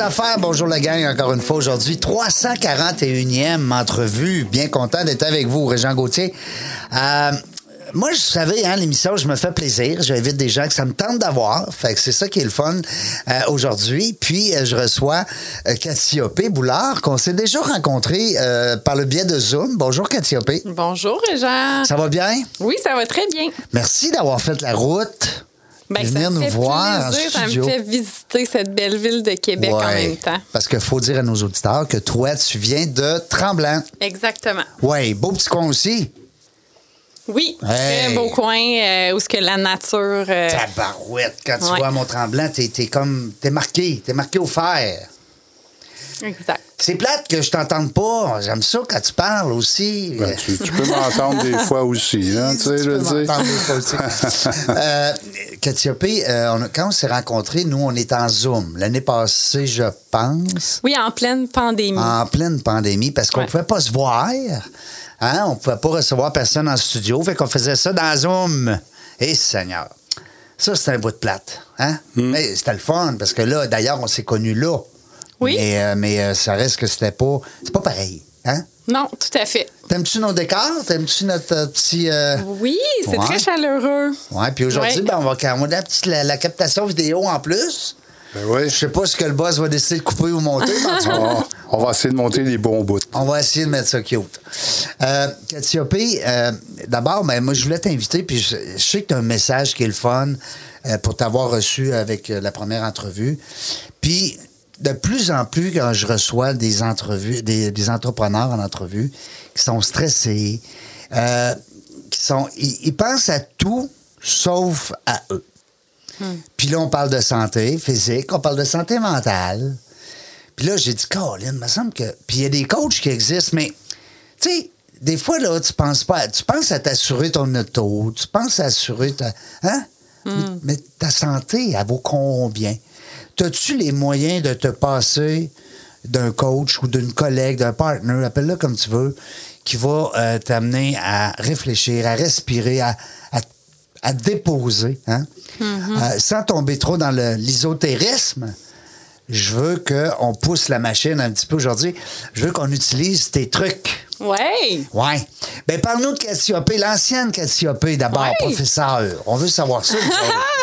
Affaires, bonjour la gang, encore une fois aujourd'hui, 341e entrevue. Bien content d'être avec vous, Régent Gauthier. Euh, moi, je savais, hein, l'émission, je me fais plaisir. J'invite des gens que ça me tente d'avoir. Fait que c'est ça qui est le fun euh, aujourd'hui. Puis, euh, je reçois euh, Boulard, qu'on s'est déjà rencontré par le biais de Zoom. Bonjour, Cathyopé. Bonjour, Régent. Ça va bien? Oui, ça va très bien. Merci d'avoir fait la route. Ben, et ça venir me nous fait voir plaisir, en ça me studio. fait visiter cette belle ville de Québec en même temps. Parce qu'il faut dire à nos auditeurs que toi, tu viens de Tremblant. Exactement. Oui, beau petit coin aussi. Oui, Hey. très beau coin euh, où ce que la nature. euh, Tabarouette, quand tu Ouais. vois Mont-Tremblant, t'es, t'es comme. T'es marqué, t'es marqué au fer. Exact. C'est plate que je t'entende pas. J'aime ça quand tu parles aussi. Ben, tu, tu peux m'entendre des fois aussi, hein, tu sais, je peux veux dire. m'entendre des fois aussi. euh, euh, on quand on s'est rencontrés, nous, on est en Zoom. L'année passée, je pense. Oui, en pleine pandémie. en pleine pandémie parce qu'on Ouais. pouvait pas se voir. Hein? On pouvait pas recevoir personne en studio. Fait qu'on faisait ça dans Zoom. Et Seigneur. Ça, c'était un bout de plate. Hein? Mais c'était le fun parce que là, d'ailleurs, on s'est connus là. Oui. Mais, euh, mais euh, ça reste que c'était pas. C'est pas pareil. Hein? Non, tout à fait. T'aimes-tu nos décors? T'aimes-tu notre euh, petit. euh, Oui, c'est Ouais. très chaleureux. Ouais, puis aujourd'hui, Ouais. ben, on va on va la, petite, la, la captation vidéo en plus. Ben oui. Je sais pas ce que le boss va décider de couper ou monter, mais en tout cas, On, on va essayer de monter les bons bouts. On va essayer de mettre ça cute. Euh, Cathyopé, euh, d'abord, ben, moi, je voulais t'inviter, puis je, je sais que tu as un message qui est le fun euh, pour t'avoir reçu avec euh, la première entrevue. Puis, de plus en plus, quand je reçois des entrevues, des, des entrepreneurs en entrevue qui sont stressés, euh, qui sont, ils, ils pensent à tout sauf à eux. Puis là, on parle de santé physique, on parle de santé mentale. Puis là, j'ai dit, Colin, il me semble que. Puis il y a des coachs qui existent, mais, tu sais, des fois, là, tu penses pas. Tu penses à t'assurer ton auto, tu penses à assurer ta. Hein? Mais, mais ta santé, elle vaut combien? As-tu les moyens de te passer d'un coach ou d'une collègue, d'un partner, appelle-le comme tu veux, qui va euh, t'amener à réfléchir, à respirer, à, à, déposer, hein? Euh, sans tomber trop dans l'ésotérisme je veux qu'on pousse la machine un petit peu aujourd'hui. Je veux qu'on utilise tes trucs. Ouais. Ouais. Ben, parle-nous de Cassiopée, l'ancienne Cassiopée d'abord, Ouais. professeur. On veut savoir ça.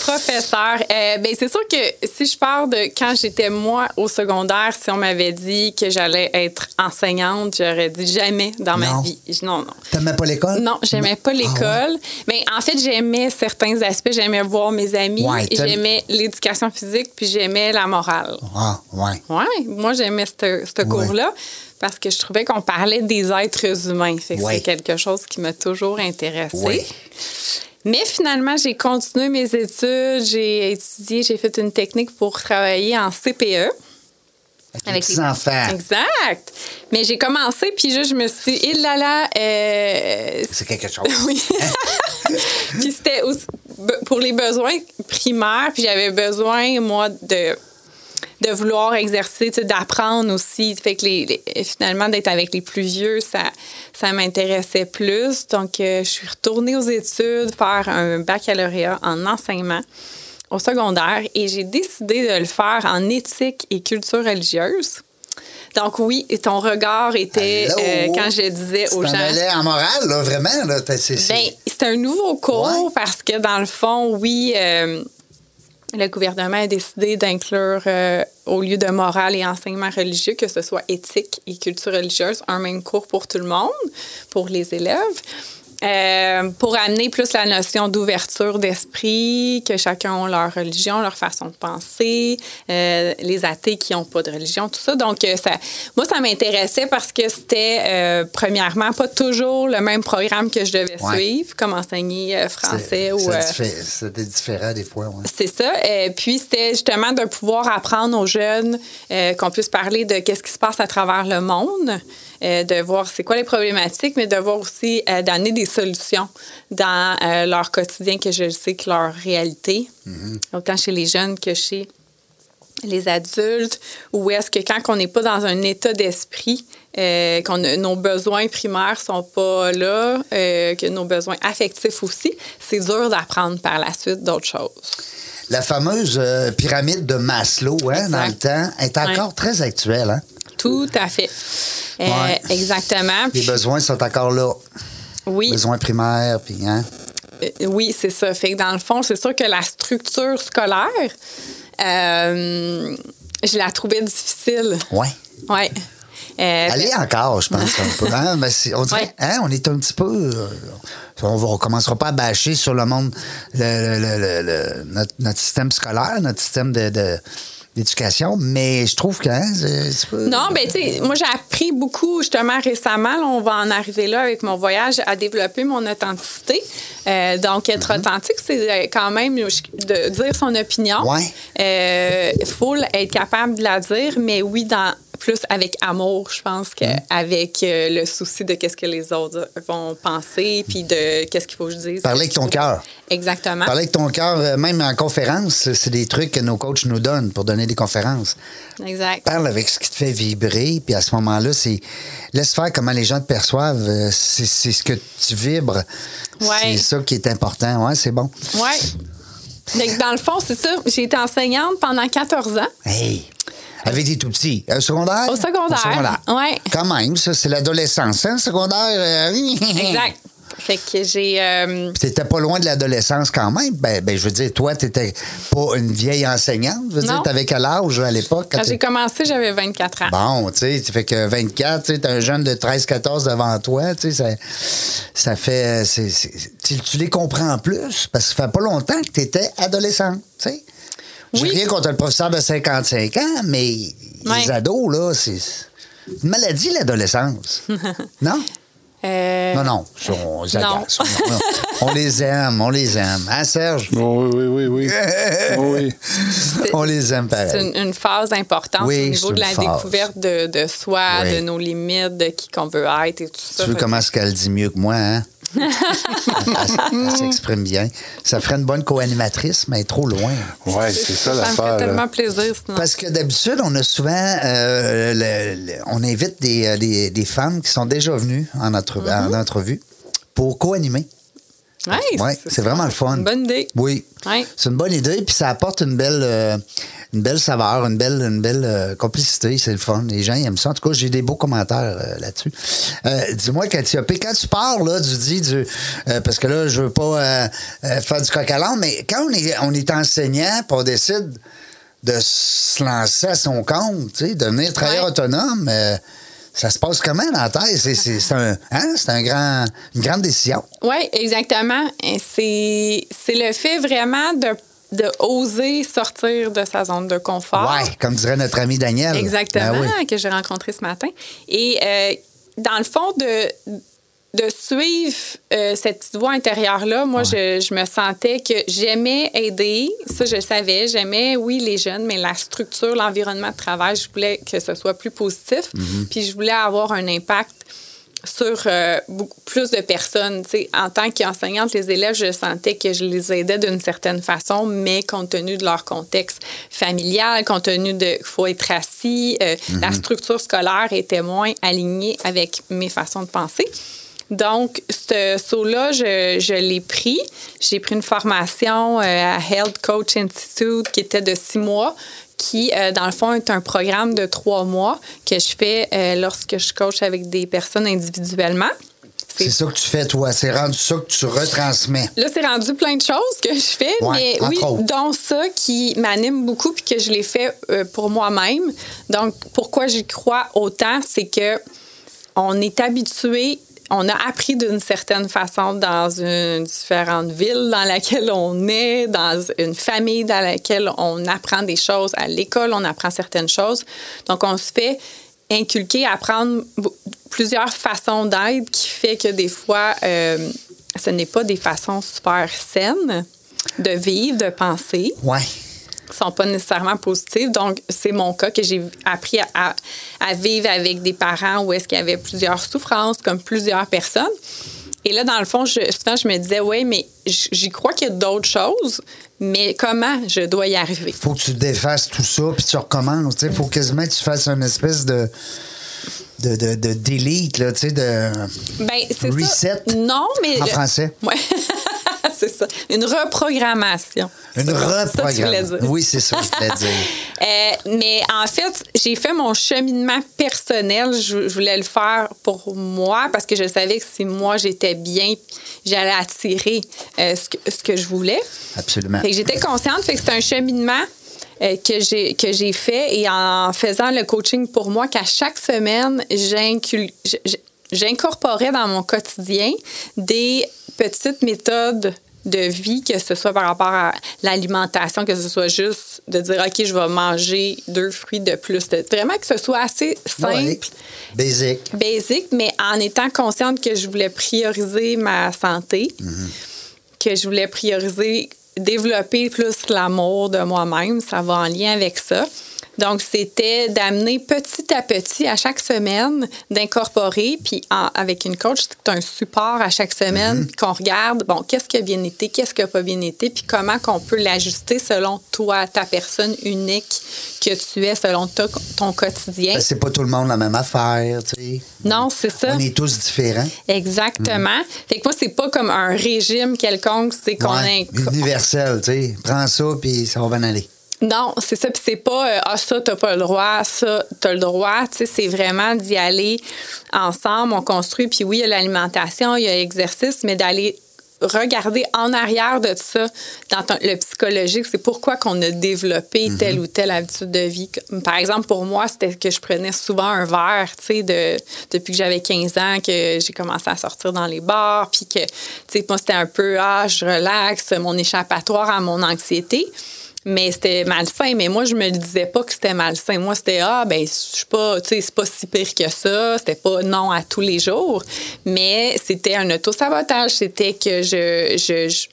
Professeur, euh, ben c'est sûr que si je pars de quand j'étais moi au secondaire, si on m'avait dit que j'allais être enseignante, j'aurais dit jamais dans Non. ma vie. Non, non. T'aimais pas l'école? Non, j'aimais pas Ah ouais? l'école. Mais en fait, j'aimais certains aspects. J'aimais voir mes amis. Ouais, j'aimais l'éducation physique, puis j'aimais la morale. Ah, ouais. Ouais, moi, j'aimais ce ce cours-là parce que je trouvais qu'on parlait des êtres humains. Fait que Ouais. c'est quelque chose qui m'a toujours intéressée. Mais finalement, j'ai continué mes études, j'ai étudié, j'ai fait une technique pour travailler en CPE. Avec les petits enfants. Exact. Mais j'ai commencé, puis juste, je me suis dit, il là là, euh, C'est quelque chose. oui. puis c'était pour les besoins primaires, puis j'avais besoin, moi, de de vouloir exercer, d'apprendre aussi. Fait que les, les- finalement, d'être avec les plus vieux, ça, ça m'intéressait plus. Donc, euh, je suis retournée aux études, faire un baccalauréat en enseignement au secondaire et j'ai décidé de le faire en éthique et culture religieuse. Donc oui, et ton regard était euh, quand je disais aux gens. allais en morale, là, vraiment. Là, c'est- c'est- Ben, c'est un nouveau cours Ouais. parce que dans le fond, oui, euh, le gouvernement a décidé d'inclure euh, au lieu de morale et enseignement religieux que ce soit éthique et culture religieuse, un même cours pour tout le monde, pour les élèves. Euh, pour amener plus la notion d'ouverture d'esprit, que chacun a leur religion, leur façon de penser, euh, les athées qui n'ont pas de religion, tout ça. Donc, euh, ça, moi, ça m'intéressait parce que c'était, euh, premièrement, pas toujours le même programme que je devais Ouais. suivre, comme enseigner français ou... C'était différent des fois. ouais. c'est ça. Et puis, c'était justement de pouvoir apprendre aux jeunes qu'on puisse parler de qu'est-ce qui se passe à travers le monde, de voir c'est quoi les problématiques, mais de voir aussi euh, d'amener des solutions dans euh, leur quotidien que je sais que leur réalité, autant chez les jeunes que chez les adultes, ou est-ce que quand on n'est pas dans un état d'esprit, euh, a- nos besoins primaires sont pas là, euh, que nos besoins affectifs aussi, c'est dur d'apprendre par la suite d'autres choses. La fameuse euh, pyramide de Maslow, hein, dans le temps, est encore Ouais. très actuelle. Hein? Tout à fait. Euh, Ouais. Exactement. Les besoins sont encore là. oui, Besoins primaires, puis hein? euh, oui, c'est ça. Fait que dans le fond, c'est sûr que la structure scolaire, je la trouvais difficile. Ouais. Ouais. Euh, est encore, je pense, un peu. Hein? On dirait, Ouais. hein, on est un petit peu. euh, on ne commencera pas à bâcher sur le monde, le, le- le- le- notre, notre système scolaire, notre système de, de- d'éducation, mais je trouve que hein, Non, ben tu sais, moi j'ai appris beaucoup justement récemment. là, on va en arriver là avec mon voyage à développer mon authenticité. Euh, donc être Mm-hmm. authentique, c'est quand même de dire son opinion. Ouais. Il faut être capable de la dire, mais oui, dans plus avec amour, je pense qu'avec le souci de qu'est-ce que les autres vont penser, puis de qu'est-ce qu'il faut que je dise. Parler avec ton cœur. Exactement. Parler avec ton cœur, euh, même en conférence, c'est des trucs que nos coachs nous donnent pour donner des conférences. Exact. Parle avec ce qui te fait vibrer, puis à ce moment-là, c'est laisse faire comment les gens te perçoivent. euh, C'est ce que tu vibres. Ouais. C'est ça qui est important. Ouais, c'est bon. Oui. Donc, dans le fond, c'est ça. J'ai été enseignante pendant 14 ans. Hey! Avec des tout petits. Un secondaire? Au secondaire. Ouais. Quand même, ça, c'est l'adolescence, hein, secondaire? euh, Exact. Fait que j'ai. euh, t'étais pas loin de l'adolescence quand même. Ben, ben, je veux dire, toi, t'étais pas une vieille enseignante. Je veux dire, Non. t'avais quel âge à l'époque? quand quand j'ai t'es- commencé, j'avais 24 ans. Bon, tu sais, tu fais que 24, tu sais, t'as un jeune de 13-14 devant toi, tu sais, ça, ça fait... c'est- tu, tu les comprends plus, parce que ça fait pas longtemps que t'étais adolescente, tu sais. J'ai Oui. rien contre le professeur de 55 ans, mais les ados, là, c'est une maladie, l'adolescence. non? Euh, Non, non, ça, on les Non. agace. On, on les aime, on les aime. Hein, Serge? Oh, oui, oui, oui, oui. Oh, oui. On les aime C'est pareil. une, une phase importante Oui, au c'est niveau de la phase. découverte de, de soi, Oui. de nos limites, de qui qu'on veut être et tout ça. Tu veux comment est-ce qu'elle dit mieux que moi, hein? Elle elle s'exprime bien. Ça ferait une bonne co-animatrice, mais trop loin. Ouais, que c'est ça Ça me fait tellement plaisir. sinon. Parce que d'habitude, on a souvent. euh, le- le- on invite des, euh, des- des femmes qui sont déjà venues en, entre- Mm-hmm. en entrevue pour co-animer. Ouais, Ouais, c'est vraiment le fun. Une bonne idée. Oui. Ouais. C'est une bonne idée, puis ça apporte une belle, euh, une belle saveur, une belle, une belle euh, complicité. C'est le fun. Les gens ils aiment ça. En tout cas, j'ai des beaux commentaires euh, là-dessus. Dis-moi, Cathiopé, quand tu pars, là, tu dis, du, euh, parce que là, je veux pas faire du coq à l'âne, mais quand on est, on est enseignant, puis on décide de se lancer à son compte, tu sais, devenir travailleur Ouais. autonome, ça se passe comment dans la tête? C'est un, hein? c'est un grand, une grande décision. Oui, exactement. C'est c'est le fait vraiment de, de oser sortir de sa zone de confort. Ouais, comme dirait notre ami Daniel. Exactement, Ben oui. que j'ai rencontré ce matin. Et euh, dans le fond, de, de suivre euh, cette petite voix intérieure-là, moi, je, je me sentais que j'aimais aider. Ça, je le savais. J'aimais, oui, les jeunes, mais la structure, l'environnement de travail, je voulais que ce soit plus positif. Mm-hmm. Puis je voulais avoir un impact sur euh, beaucoup plus de personnes. Tu sais, en tant qu'enseignante, les élèves, je sentais que je les aidais d'une certaine façon, mais compte tenu de leur contexte familial, compte tenu de qu'il faut être assis, euh, la structure scolaire était moins alignée avec mes façons de penser. Donc, ce saut-là, je, je l'ai pris. J'ai pris une formation euh, à Health Coach Institute qui était de six mois, qui, euh, dans le fond, est un programme de trois mois que je fais euh, lorsque je coach avec des personnes individuellement. C'est ça que tu fais, toi. C'est rendu ça que tu retransmets. Là, c'est rendu plein de choses que je fais, Ouais, mais oui, autres. dont ça qui m'anime beaucoup puis que je l'ai fait euh, pour moi-même. Donc, pourquoi j'y crois autant, c'est que on est habitué on a appris d'une certaine façon dans une différente ville dans laquelle on est, dans une famille dans laquelle on apprend des choses. À l'école, on apprend certaines choses. Donc, on se fait inculquer, apprendre plusieurs façons d'être qui fait que des fois, euh, ce n'est pas des façons super saines de vivre, de penser. Ouais. Sont pas nécessairement positives. Donc, c'est mon cas que j'ai appris à, à vivre avec des parents où est-ce qu'il y avait plusieurs souffrances, comme plusieurs personnes. Et là, dans le fond, je, souvent, je me disais, oui, mais j'y crois qu'il y a d'autres choses, mais comment je dois y arriver? faut que tu défasses tout ça, puis tu recommences. Il faut quasiment que tu fasses une espèce de. De, de, de delete, là, tu sais, de Ben, reset. ça. Non, mais. En français. Ouais. c'est ça. Une reprogrammation. Une C'est reprogrammation. Oui, c'est ça que je voulais dire. Euh, mais en fait, j'ai fait mon cheminement personnel. Je, je voulais le faire pour moi parce que je savais que si moi j'étais bien, j'allais attirer euh, ce, que, ce que je voulais. Absolument. J'étais consciente, fait que c'était un cheminement euh, que j'ai que j'ai fait et en faisant le coaching pour moi qu'à chaque semaine j'incul- j- j- j'incorporais dans mon quotidien des petites méthodes de vie, que ce soit par rapport à l'alimentation, que ce soit juste de dire, OK, je vais manger deux fruits de plus. Vraiment que ce soit assez simple Ouais. Basic. basic, mais en étant consciente que je voulais prioriser ma santé, que je voulais prioriser, développer plus l'amour de moi-même, ça va en lien avec ça. Donc, c'était d'amener petit à petit, à chaque semaine, d'incorporer, puis en- avec une coach, c'est un support à chaque semaine, puis qu'on regarde, bon, qu'est-ce qui a bien été, qu'est-ce qui n'a pas bien été, puis comment qu'on peut l'ajuster selon toi, ta personne unique que tu es, selon ton quotidien. Ben, C'est pas tout le monde la même affaire, tu sais. Non, c'est ça. On est tous différents. Exactement. Fait que moi, c'est pas comme un régime quelconque, c'est qu'on Ouais, inc- Universel, tu sais. Prends ça, puis ça va bien aller. Non, c'est ça. Puis c'est pas euh, ah ça t'as pas le droit, ça t'as le droit. Tu sais, c'est vraiment d'y aller ensemble. On construit. Puis oui, il y a l'alimentation, il y a l'exercice, mais d'aller regarder en arrière de ça dans ton- le psychologique, c'est pourquoi qu'on a développé telle ou telle habitude de vie. Par exemple, pour moi, c'était que je prenais souvent un verre, tu sais, de, depuis que j'avais 15 ans, que j'ai commencé à sortir dans les bars, puis que, tu sais, moi, c'était un peu, ah, je relaxe, mon échappatoire à mon anxiété mais c'était malsain. Mais moi, je me disais pas que c'était malsain. Moi, c'était ah ben je suis pas, tu sais, c'est pas si pire que ça. C'était pas non à tous les jours, mais c'était un auto-sabotage. C'était que je, je, je-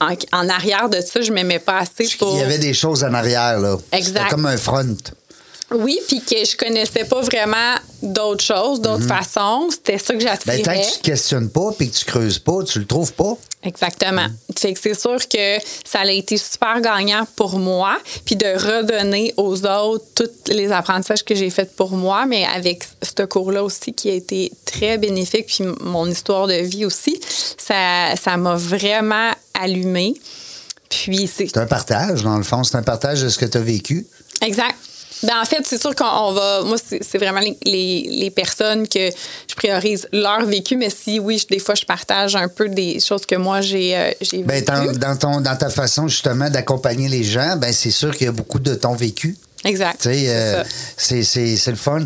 en, en arrière de ça, je m'aimais pas assez pour. Il y avait des choses en arrière, là. Exact. C'était comme un front. Oui, puis que je connaissais pas vraiment d'autres choses, d'autres façons. C'était ça que j'attirais. Mhm. Ben, tant que tu te questionnes pas puis que tu creuses pas, tu le trouves pas. Exactement. Fait que c'est sûr que ça a été super gagnant pour moi, puis de redonner aux autres tous les apprentissages que j'ai faits pour moi, mais avec ce cours-là aussi qui a été très bénéfique, puis mon histoire de vie aussi, ça ça m'a vraiment allumé. Puis c'est C'est un partage, dans le fond. C'est un partage de ce que tu as vécu. Exact. Ben, en fait, c'est sûr qu'on on va. Moi, c'est vraiment les, les- les personnes que je priorise leur vécu, mais si oui, je- des fois, je partage un peu des choses que moi, j'ai euh, j'ai Ben, vécues. dans, dans ton, dans ta façon, justement, d'accompagner les gens, ben, c'est sûr qu'il y a beaucoup de ton vécu. Exact. C'est euh, c'est c'est- c'est le fun.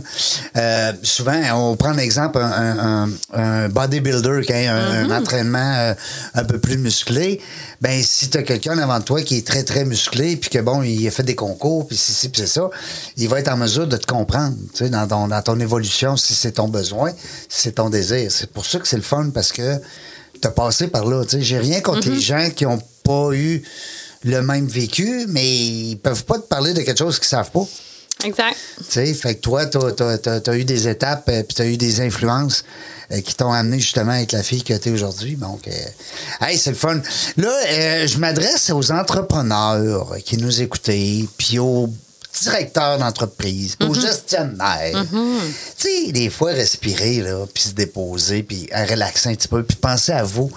Euh, souvent, on prend l'exemple un, un, un- un bodybuilder qui a un, Mm-hmm. un entraînement euh, un peu plus musclé. Ben, si tu as quelqu'un devant toi qui est très, très musclé, puis que bon, il a fait des concours, puis si, puis c'est ça, il va être en mesure de te comprendre, tu sais, dans ton, dans ton évolution, si c'est ton besoin, si c'est ton désir. C'est pour ça que c'est le fun, parce que tu as passé par là. J'ai rien contre Mm-hmm. les gens qui n'ont pas eu le même vécu, mais ils peuvent pas te parler de quelque chose qu'ils savent pas. Exact. Tu sais, fait que toi, tu as, eu des étapes, euh, puis tu as eu des influences euh, qui t'ont amené justement à être la fille que tu es aujourd'hui. Donc, euh, hey, c'est le fun. Là, euh, je m'adresse aux entrepreneurs qui nous écoutent, puis aux directeurs d'entreprise, aux gestionnaires. Tu sais, des fois, respirer, là, puis se déposer, puis relaxer un petit peu, puis penser à vous.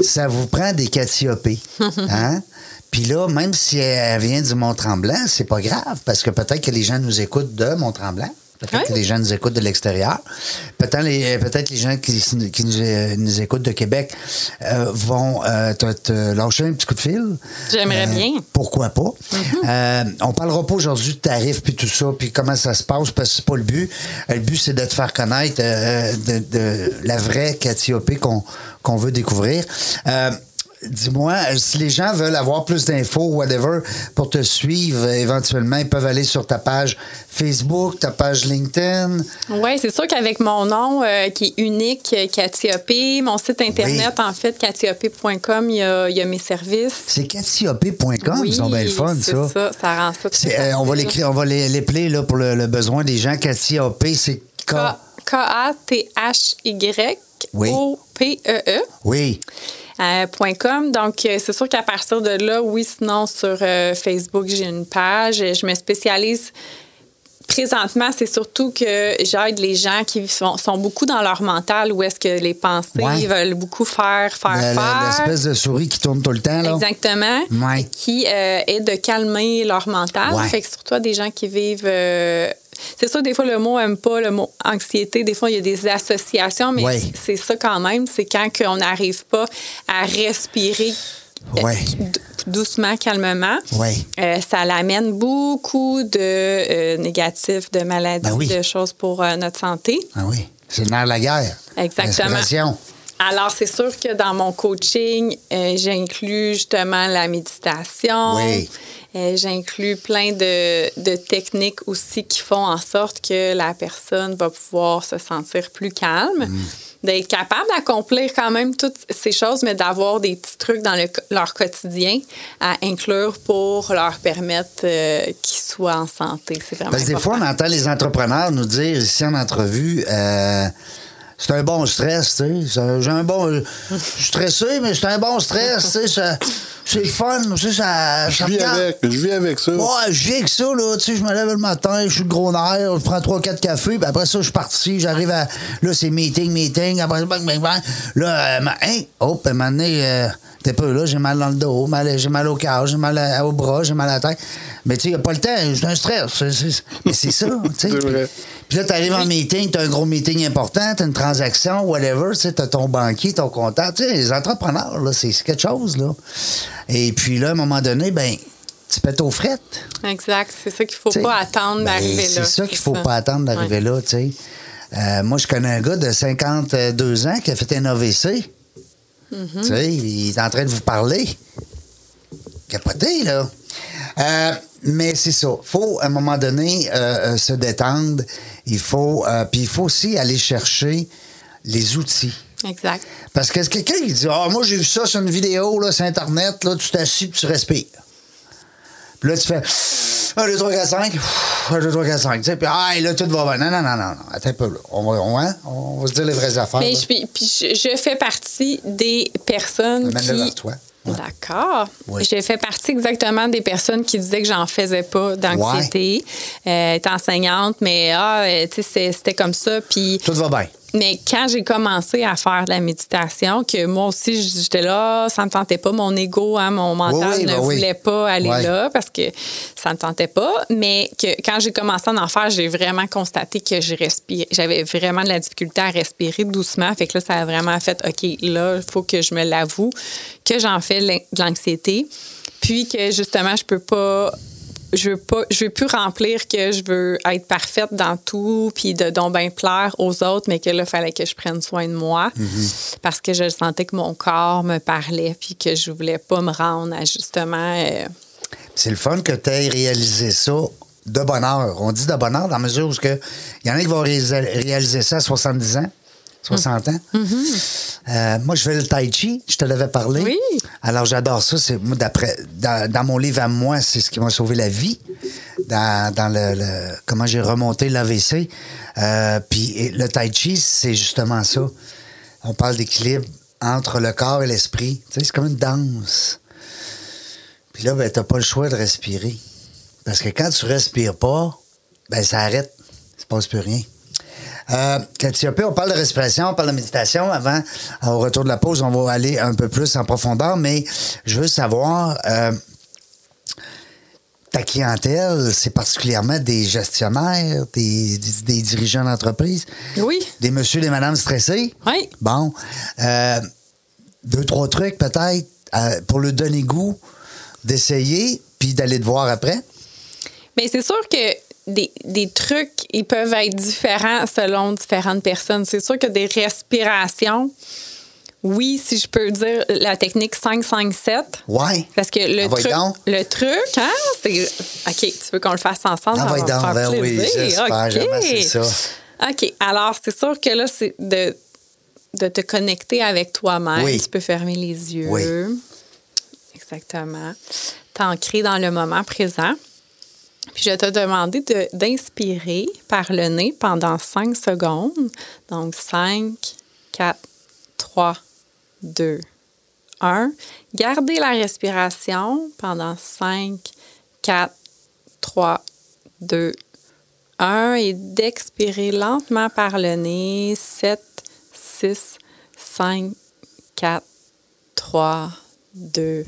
Ça vous prend des catiopées. hein? Puis là, même si elle vient du Mont-Tremblant, c'est pas grave, parce que peut-être que les gens nous écoutent de Mont-Tremblant. Peut-être que les gens nous écoutent de l'extérieur. Peut-être les, peut-être les gens qui, qui nous, euh, nous écoutent de Québec euh, vont euh, te, te lâcher un petit coup de fil. J'aimerais bien. Pourquoi pas? Euh, on parlera pas aujourd'hui de tarifs puis tout ça, puis comment ça se passe, parce que c'est pas le but. Le but, c'est de te faire connaître de, de la vraie qu'on qu'on veut découvrir. Dis-moi, euh, si les gens veulent avoir plus d'infos, whatever, pour te suivre, euh, éventuellement, ils peuvent aller sur ta page Facebook, ta page LinkedIn. Oui, c'est sûr qu'avec mon nom euh, qui est unique, Catiopé, mon site internet, en fait, catiopé.com, il y a, il y a mes services. C'est catiopée.com, oui, ils sont bien le fun, c'est ça. ça. Ça rend ça très euh, on va l'écrire, on va l'épeler là, pour le, le besoin des gens. Catiopée, c'est K. K-A-T-H-Y-O-P-E-E. Oui. Euh. Donc, euh, c'est sûr qu'à partir de là, oui, sinon, sur euh, Facebook, j'ai une page. Je me spécialise. Présentement, c'est surtout que j'aide les gens qui sont, sont beaucoup dans leur mental où est-ce que les pensées Ouais. veulent beaucoup faire, faire, la- faire. L'espèce de souris qui tourne tout le temps, là. Exactement. Ouais. Qui euh, est de calmer leur mental. Ouais. Fait que surtout des gens qui vivent. euh, c'est sûr, des fois, le mot aime pas, le mot anxiété. Des fois, il y a des associations, mais Ouais. c'est ça quand même. C'est quand on n'arrive pas à respirer euh, Ouais. doucement, calmement. Ouais. Euh, ça l'amène beaucoup de euh, négatifs, de maladies, Ben oui. de choses pour euh, notre santé. Ah oui. C'est nerf de la guerre. Exactement. Alors, c'est sûr que dans mon coaching, j'inclus justement la méditation. Oui. Euh, j'inclus plein de, de techniques aussi qui font en sorte que la personne va pouvoir se sentir plus calme, Mm. d'être capable d'accomplir quand même toutes ces choses, mais d'avoir des petits trucs dans le- leur quotidien à inclure pour leur permettre euh, qu'ils soient en santé. C'est vraiment Parce que des fois, on entend les entrepreneurs nous dire ici en entrevue, euh, c'est un bon stress, tu sais. J'ai un bon. Je suis stressé, mais c'est un bon stress, tu sais. C'est le fun, tu sais, ça. Je vis avec, je vis avec ça. Ouais, je vis avec ça, là. Tu sais, je me lève le matin, je suis le gros nerf, je prends 3-4 cafés, puis après ça, je suis parti, j'arrive à. Là, c'est meeting, meeting, après bang, bang, bang. Là, euh, ma- hein, un moment donné, euh, t'es pas là, j'ai mal dans le dos, mal- j'ai mal au cœur, j'ai mal au bras, j'ai mal à la tête. Mais tu sais, y a pas le temps, c'est un stress. Mais c'est ça, tu sais. Puis là, t'arrives en meeting, t'as un gros meeting important, t'as une transaction, whatever, tu t'as ton banquier, ton comptable. Tu sais, les entrepreneurs, là, c'est quelque chose, là. Et puis là, à un moment donné, ben, tu pètes aux frettes. Exact. C'est ça qu'il ne faut T'sais, pas attendre ben, d'arriver là. C'est ça qu'il faut ça. pas attendre d'arriver Ouais. là, tu sais. Euh, moi, je connais un gars de 52 ans qui a fait un AVC. Mm-hmm. Tu sais, il est en train de vous parler. Capoté, là. Euh, mais c'est ça. faut, à un moment donné, euh, euh, se détendre. Il faut... euh, Puis il faut aussi aller chercher les outils. Exact. Parce que quelqu'un qui dit Ah, moi, j'ai vu ça sur une vidéo, là, sur Internet, là, tu t'assis puis tu respires. Puis là, tu fais 1, 2, 3, 4, 5. 1, 2, 3, 4, 5. Tu sais, puis ah, là, tout va bien. Non, non, non, non. non. Attends un peu, là. On va, on, hein? on va se dire les vraies affaires. Mais je, puis puis je, je fais partie des personnes Amène-le qui. vers toi. Ouais. D'accord. Oui. J'ai fait partie exactement des personnes qui disaient que j'en faisais pas d'anxiété. Euh, être enseignante, mais ah, euh, tu sais, c'est- c'était comme ça. Puis Tout va bien. Mais quand j'ai commencé à faire de la méditation, que moi aussi, j'étais là, ça ne me tentait pas. Mon ego, hein, mon mental Oui, oui, ne ben oui. voulait pas aller là parce que ça ne me tentait pas. Mais que quand j'ai commencé à en faire, j'ai vraiment constaté que je. J'avais vraiment de la difficulté à respirer doucement. Fait que là, ça a vraiment fait, OK, là, il faut que je me l'avoue, que j'en fais de l'anxiété. Puis que justement, je peux pas je veux pas je veux plus remplir que je veux être parfaite dans tout puis de donc bien plaire aux autres mais que là il fallait que je prenne soin de moi Mm-hmm. parce que je sentais que mon corps me parlait puis que je voulais pas me rendre à justement euh, C'est le fun que tu aies réalisé ça de bonheur. On dit de bonheur dans la mesure où il y en a qui vont réaliser ça à 70 ans, 60 ans. Euh, moi, je fais le tai chi, je te l'avais parlé. Oui. Alors, j'adore ça. C'est, moi, d'après, dans, dans mon livre à moi, c'est ce qui m'a sauvé la vie. Dans, dans le, le- comment j'ai remonté l'AVC. Euh, puis le tai chi, c'est justement ça. On parle d'équilibre entre le corps et l'esprit. Tu sais, c'est comme une danse. Puis là, ben, t'as pas le choix de respirer. Parce que quand tu respires pas, ben, ça arrête. Il se passe plus rien. Euh, Catiopée, on parle de respiration, on parle de méditation. Avant, euh, au retour de la pause, on va aller un peu plus en profondeur, mais je veux savoir, euh, ta clientèle, c'est particulièrement des gestionnaires, des, des- des dirigeants d'entreprise, Oui. des monsieur, des madames stressés? Oui. Bon. Euh, deux, trois trucs peut-être euh, pour le donner goût d'essayer puis d'aller te voir après? Mais c'est sûr que des, des trucs, ils peuvent être différents selon différentes personnes. C'est sûr que des respirations, oui, si je peux dire la technique 5-5-7. Ouais. Parce que le Ah, truc, donc. le truc, hein, c'est. OK, tu veux qu'on le fasse ensemble? Ah, va me donc, faire ben oui, plaisir. j'espère, OK. jamais c'est ça. OK, alors c'est sûr que là, c'est de, de te connecter avec toi-même. Oui. Tu peux fermer les yeux. Oui. Exactement. T'ancrer dans le moment présent. Puis je vais te demander de- d'inspirer par le nez pendant 5 secondes. Donc 5, 4, 3, 2, 1. Gardez la respiration pendant 5, 4, 3, 2, 1 et d'expirer lentement par le nez. 7, 6, 5, 4, 3, 2,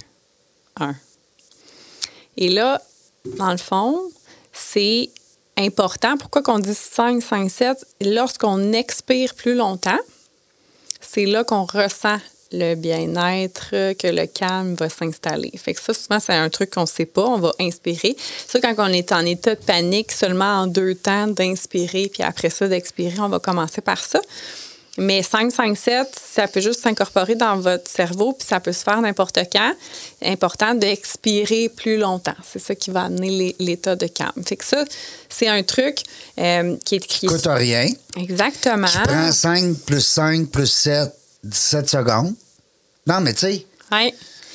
1. Et là, dans le fond, c'est important. Pourquoi qu'on dit 5, 5, 7? Lorsqu'on expire plus longtemps, c'est là qu'on ressent le bien-être, que le calme va s'installer. Fait que ça, souvent, c'est un truc qu'on ne sait pas. On va inspirer. Ça, quand on est en état de panique, seulement en deux temps d'inspirer, puis après ça, d'expirer, on va commencer par ça. Mais 5, 5, 7, ça peut juste s'incorporer dans votre cerveau, puis ça peut se faire n'importe quand. Important d'expirer plus longtemps. C'est ça qui va amener l'état de calme. Fait que ça, c'est un truc euh, qui est... Qui Coûte rien. Exactement. Qui prend 5 plus 5 plus 7, 17 secondes. Non, mais tu sais, Ouais.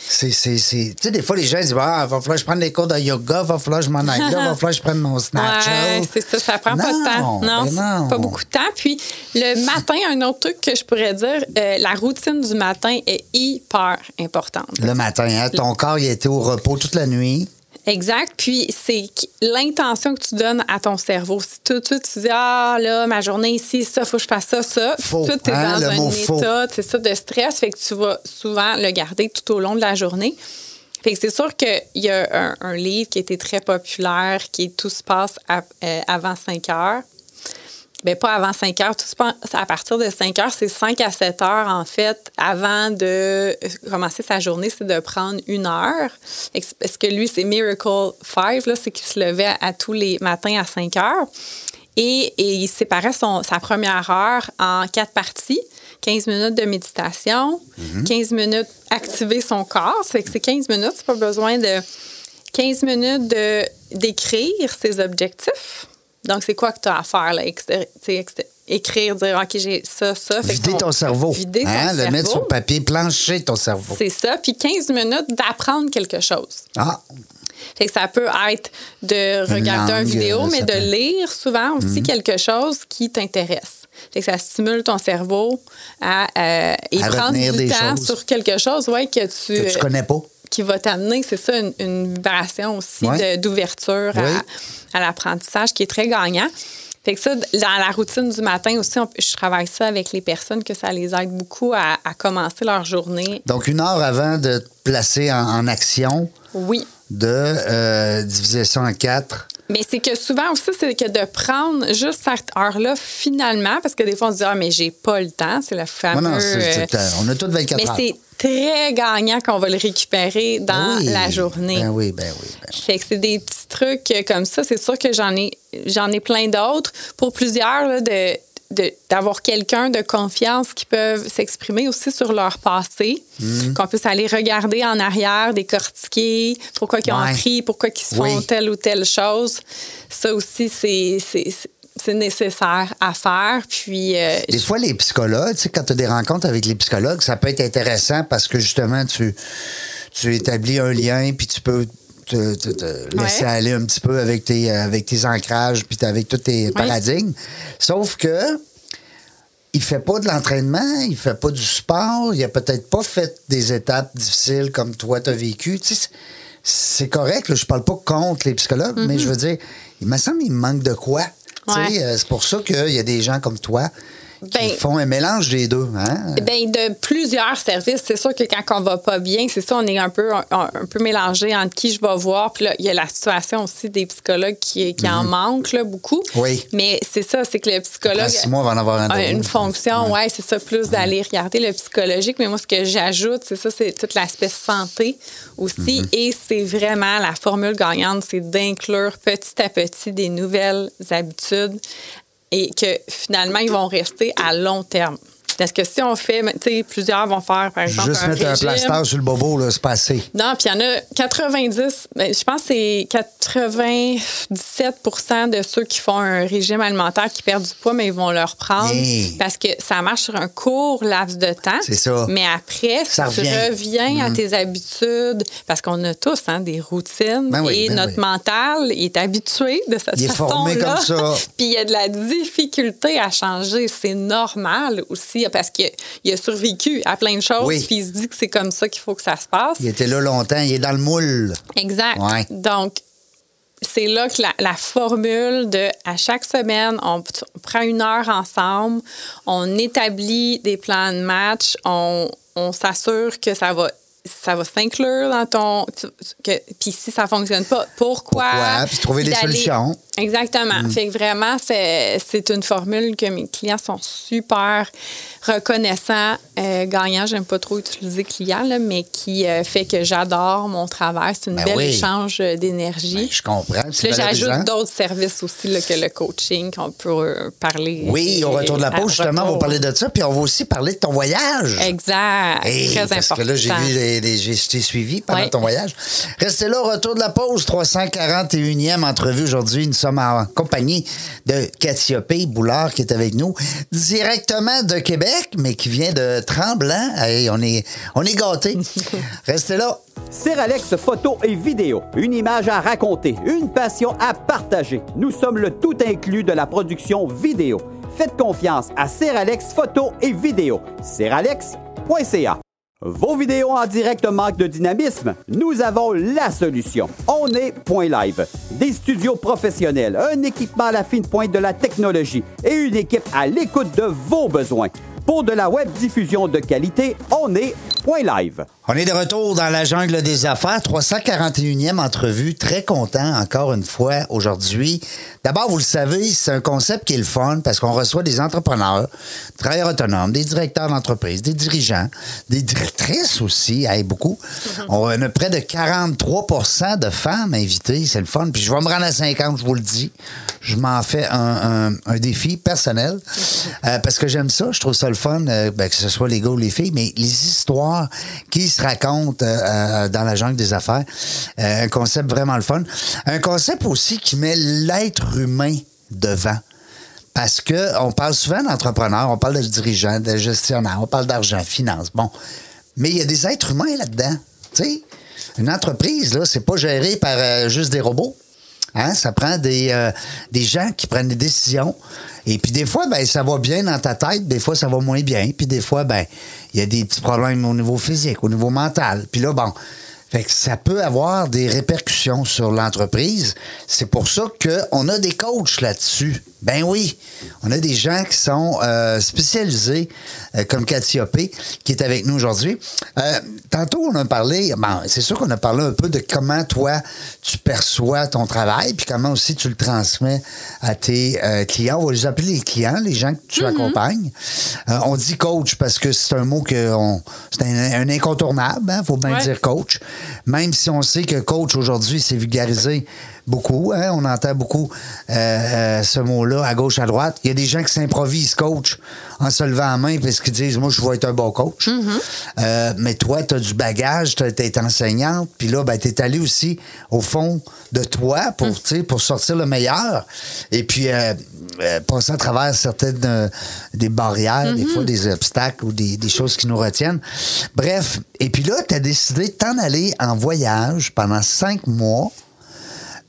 C'est. c'est- c'est- Tu sais, des fois, les gens disent Ah, va falloir que je prenne des cours de yoga, va falloir que je m'en aille là, va falloir que je prenne mon Snapchat. Ouais, c'est ça, ça prend pas de temps. Non, ben non. pas beaucoup de temps. Puis le matin, un autre truc que je pourrais dire, euh, la routine du matin est hyper importante. Le matin, hein, ton corps, il a été au repos toute la nuit. Exact. Puis c'est l'intention que tu donnes à ton cerveau. Si tout de suite tu dis ah là ma journée ici ça faut que je fasse ça ça, Faux, tout est hein, dans un état c'est ça de stress fait que tu vas souvent le garder tout au long de la journée. Fait que c'est sûr qu'il y a un, un livre qui été très populaire qui est Tout se passe à- euh, avant 5 heures. Ben, pas avant 5 heures. Tout à partir de 5 heures, c'est 5 à 7 heures, en fait, avant de euh, commencer sa journée, c'est de prendre une heure. C'est- Parce que lui, c'est Miracle 5, là, c'est qu'il se levait à, tous les matins à 5 heures. Et, et il séparait son, sa première heure en quatre parties. 15 minutes de méditation, 15 minutes activer son corps. Fait que c'est 15 minutes, c'est pas besoin de 15 minutes de, d'écrire ses objectifs. Donc, c'est quoi que tu as à faire? Là? Exté- exté- écrire, dire, OK, j'ai ça, ça. Fait Vider ton cerveau. Vider ton Hein, Le cerveau. mettre sur papier, plancher ton cerveau. C'est ça. Puis 15 minutes d'apprendre quelque chose. Ah, Fait que ça peut être de regarder une vidéo, euh, mais de Mhm. lire souvent aussi quelque chose qui t'intéresse. Fait que ça stimule ton cerveau à, euh, et À prendre du temps choses. sur quelque chose ouais, que tu, que tu connais pas. Qui va t'amener, c'est ça, une, une vibration aussi Ouais. d'ouverture à, à l'apprentissage qui est très gagnant. Fait que ça, dans la routine du matin aussi, on- je travaille ça avec les personnes que ça les aide beaucoup à, à commencer leur journée. Donc, une heure avant de te placer en, en action, Oui. de euh, diviser ça en quatre. Mais c'est que souvent aussi, c'est que de prendre juste cette heure-là finalement, parce que des fois, on se dit, ah, mais j'ai pas le temps, c'est le fameux. Non, non, c'est- c'est- on a tous 24 mais heures. c'est très gagnant qu'on va le récupérer dans Ben oui. la journée. Ben oui, ben oui. ben oui. Fait que c'est des petits trucs comme ça. C'est sûr que j'en ai, j'en ai plein d'autres. Pour plusieurs, là, de- d'avoir quelqu'un de confiance qui peuvent s'exprimer aussi sur leur passé, Mm. qu'on puisse aller regarder en arrière, décortiquer pourquoi ils ont Ouais. appris, pourquoi ils se font Oui. telle ou telle chose. Ça aussi, c'est, c'est, c'est nécessaire à faire. Puis, euh, Des fois, les psychologues, tu sais, quand tu as des rencontres avec les psychologues, ça peut être intéressant parce que justement, tu, tu établis un lien, puis tu peux te, te- te laisser Ouais. aller un petit peu avec tes, avec tes ancrages, puis avec tous tes paradigmes. Sauf que il fait pas de l'entraînement, il fait pas du sport, il a peut-être pas fait des étapes difficiles comme toi t'as vécu. Tu sais, c'est- c'est correct, là, je parle pas contre les psychologues, mais je veux dire, il me semble qu'il manque de quoi. Tu sais, Ouais. euh, c'est pour ça qu'il y a des gens comme toi Ben- qui font un mélange des deux. Hein? Ben, de plusieurs services. C'est sûr que quand on va pas bien, c'est ça, on est un peu, un, un peu mélangé entre qui je vais voir. Puis là, il y a la situation aussi des psychologues qui, qui en manquent là, beaucoup. Mhm. Oui. Mais c'est ça, c'est que le psychologue six mois, on va en avoir un a une fonction, ouais, c'est ça, plus d'aller regarder le psychologique. Mais moi, ce que j'ajoute, c'est ça, c'est tout l'aspect santé aussi. Mhm. Et c'est vraiment la formule gagnante, c'est d'inclure petit à petit des nouvelles habitudes et que finalement, ils vont rester à long terme. Parce que si on fait, tu sais, plusieurs vont faire, par exemple, Juste un mettre un plaster sur le bobo, là, c'est pas assez. Non, puis il y en a 90, ben, je pense que c'est 97% de ceux qui font un régime alimentaire qui perdent du poids, mais ils vont le reprendre Hey. parce que ça marche sur un court laps de temps. C'est ça. Mais après, si Ça tu revient. Reviens à tes habitudes, parce qu'on a tous hein, des routines Ben oui, et ben notre oui. mental est habitué de cette Il est formé façon-là. comme ça. Puis il y a de la difficulté à changer. C'est normal aussi parce qu'il a survécu à plein de choses. Oui. Puis il se dit que c'est comme ça qu'il faut que ça se passe. Il était là longtemps, il est dans le moule. Exact. Ouais. Donc, c'est là que la, la formule de à chaque semaine, on, on prend une heure ensemble, on établit des plans de match, on, on s'assure que ça va ça va s'inclure dans ton puis si ça fonctionne pas pourquoi Pourquoi? Puis trouver des solutions. Exactement fait que vraiment c'est une formule que mes clients sont super reconnaissants euh, gagnants j'aime pas trop utiliser client là, mais qui euh, fait que j'adore mon travail c'est une Ben belle oui. échange d'énergie Ben, je comprends. Là, j'ajoute d'autres services aussi là, que le coaching qu'on peut euh, parler. Oui, au retour de la pause, justement, on va parler de ça, puis on va aussi parler de ton voyage. Exact. Hey, Très parce important. que là, j'ai suivi pendant ton voyage. Restez là, au retour de la pause, 341e entrevue aujourd'hui. Nous sommes en compagnie de Catiope Boulard qui est avec nous, directement de Québec, mais qui vient de Tremblant. Hey, on est, on est gâtés. Restez là. Seralex photo et vidéo, une image à raconter, une passion à partager. Nous sommes le tout inclus de la production vidéo. Faites confiance à Seralex photo et vidéo. Seralex.ca. Vos vidéos en direct manquent de dynamisme? Nous avons la solution. On est Point Live. Des studios professionnels, un équipement à la fine pointe de la technologie et une équipe à l'écoute de vos besoins. Pour de la web diffusion de qualité, on est Point Live. On est de retour dans la jungle des affaires. 341e entrevue. Très content, encore une fois, aujourd'hui. D'abord, vous le savez, c'est un concept qui est le fun parce qu'on reçoit des entrepreneurs, des travailleurs autonomes, des directeurs d'entreprise, des dirigeants, des directrices aussi, hey, beaucoup. On a près de 43% de femmes invitées. C'est le fun. Puis je vais me rendre à 50, je vous le dis. Je m'en fais un, un- un défi personnel euh, parce que j'aime ça. Je trouve ça le fun, euh, ben, que ce soit les gars ou les filles, mais les histoires qui se racontent euh, euh, dans la jungle des affaires. Un concept vraiment le fun. Un concept aussi qui met l'être humain devant. Parce que on parle souvent d'entrepreneurs, on parle de dirigeants, de gestionnaires, on parle d'argent, finance. Bon. Mais il y a des êtres humains là-dedans. Sais, une entreprise, là, c'est pas géré par juste des robots. Hein? Ça prend des, des gens qui prennent des décisions. Et puis des fois, ben, ça va bien dans ta tête, des fois, ça va moins bien. Puis des fois, ben, il y a des petits problèmes au niveau physique, au niveau mental. Puis là, bon, fait que ça peut avoir des répercussions sur l'entreprise. C'est pour ça qu'on a des coachs là-dessus. Ben oui, on a des gens qui sont euh, spécialisés, euh, comme Catiope, qui est avec nous aujourd'hui. Euh, tantôt, on a parlé, bon, c'est sûr qu'on a parlé un peu de comment toi, tu perçois ton travail, puis comment aussi tu le transmets à tes clients. On va les appeler les clients, les gens que tu accompagnes. Euh, on dit coach parce que c'est un mot que c'est un, un incontournable, il faut bien Ouais. dire coach. Même si on sait que coach aujourd'hui, c'est vulgarisé beaucoup, hein, on entend beaucoup euh, euh, ce mot-là à gauche, à droite. Il y a des gens qui s'improvisent coach en se levant la main parce qu'ils disent Moi, je vais être un bon coach. Euh, mais toi, tu as du bagage, tu es enseignante, puis là, ben, tu es allé aussi au fond de toi pour, sais, pour sortir le meilleur. Et puis, passer à travers certaines des barrières, des fois des obstacles ou des, des choses qui nous retiennent. Bref, et puis là, tu as décidé de t'en aller en voyage pendant cinq mois.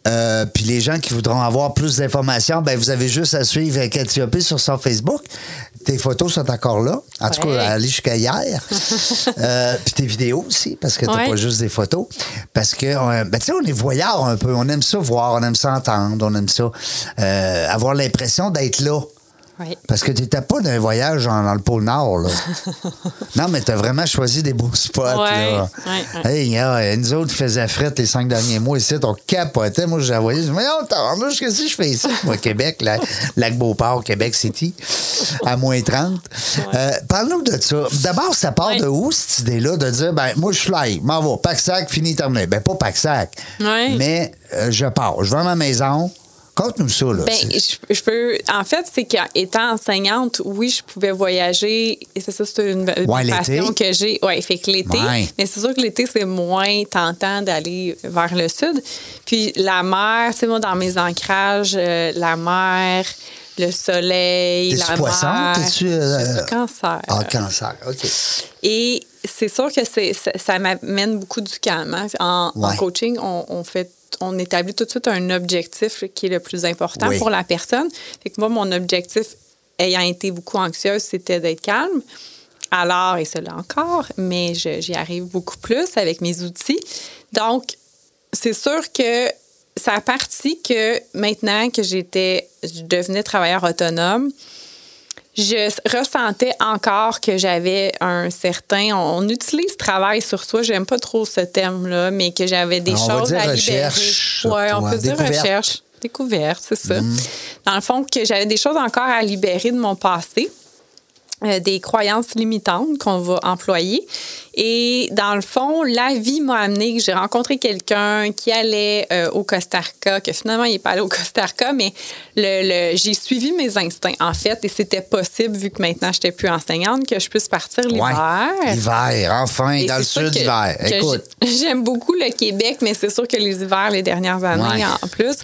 Euh, puis les gens qui voudront avoir plus d'informations, ben vous avez juste à suivre Catiope sur son Facebook. Tes photos sont encore là. En tout cas, aller jusqu'à hier. Euh, puis tes vidéos aussi, parce que t'as Ouais. pas juste des photos. Parce que, euh, ben, tu sais, on est voyeurs un peu. On aime ça voir, on aime ça entendre, on aime ça euh, avoir l'impression d'être là. Oui. Parce que tu n'étais pas d'un voyage dans le pôle Nord, là. non, mais tu as vraiment choisi des beaux spots, Ouais, là. ouais, ouais. Hey, gars, nous autres faisaient fret les cinq derniers mois ici, on capotait. Moi, j'ai envoyé, je me disais, qu'est-ce que je fais ici? Moi, Québec, la- lac Beauport, Québec City, à moins 30. Euh, Parle-nous de ça. D'abord, ça part de où, cette idée-là, de dire, ben, moi, je fly, m'en va, pack-sac, fini, terminé. Ben, pas pack-sac, Ouais. mais euh, je pars. Je vais à ma maison. Conte-nous ça, là. Ben, C'est- je, je peux. En fait, c'est qu'étant enseignante, oui, je pouvais voyager. Et c'est ça, c'est une, une Ouais, passion que j'ai. Oui, fait que l'été. Ouais. Mais c'est sûr que l'été, c'est moins tentant d'aller vers le sud. Puis la mer, tu sais, moi, dans mes ancrages, euh, la mer, le soleil, T'es-tu la poisson? mer. T'es-tu, euh, cancer. Ah, cancer, OK. Et c'est sûr que c'est, ça, ça m'amène beaucoup du calme. hein. En, coaching, on, on fait on établit tout de suite un objectif qui est le plus important Oui. pour la personne. Fait que moi, mon objectif, ayant été beaucoup anxieuse, c'était d'être calme. Alors, et cela encore, mais j'y arrive beaucoup plus avec mes outils. Donc, c'est sûr que ça a parti que maintenant que j'étais, je devenais travailleur autonome, je ressentais encore que j'avais un certain. On utilise travail sur soi, j'aime pas trop ce terme-là, mais que j'avais des On va choses dire à recherche libérer. Oui, on peut dire recherche. Découverte, c'est ça. Dans le fond, que j'avais des choses encore à libérer de mon passé. euh, des croyances limitantes qu'on va employer. Et dans le fond, la vie m'a amené que j'ai rencontré quelqu'un qui allait euh, au Costa Rica, que finalement, il n'est pas allé au Costa Rica, mais le, le- j'ai suivi mes instincts, en fait, et c'était possible, vu que maintenant, je n'étais plus enseignante, que je puisse partir l'hiver. Ouais. L'hiver, enfin, Et dans le sud, l'hiver. Écoute. j'ai- J'aime beaucoup le Québec, mais c'est sûr que les hivers, les dernières années, Ouais. en plus.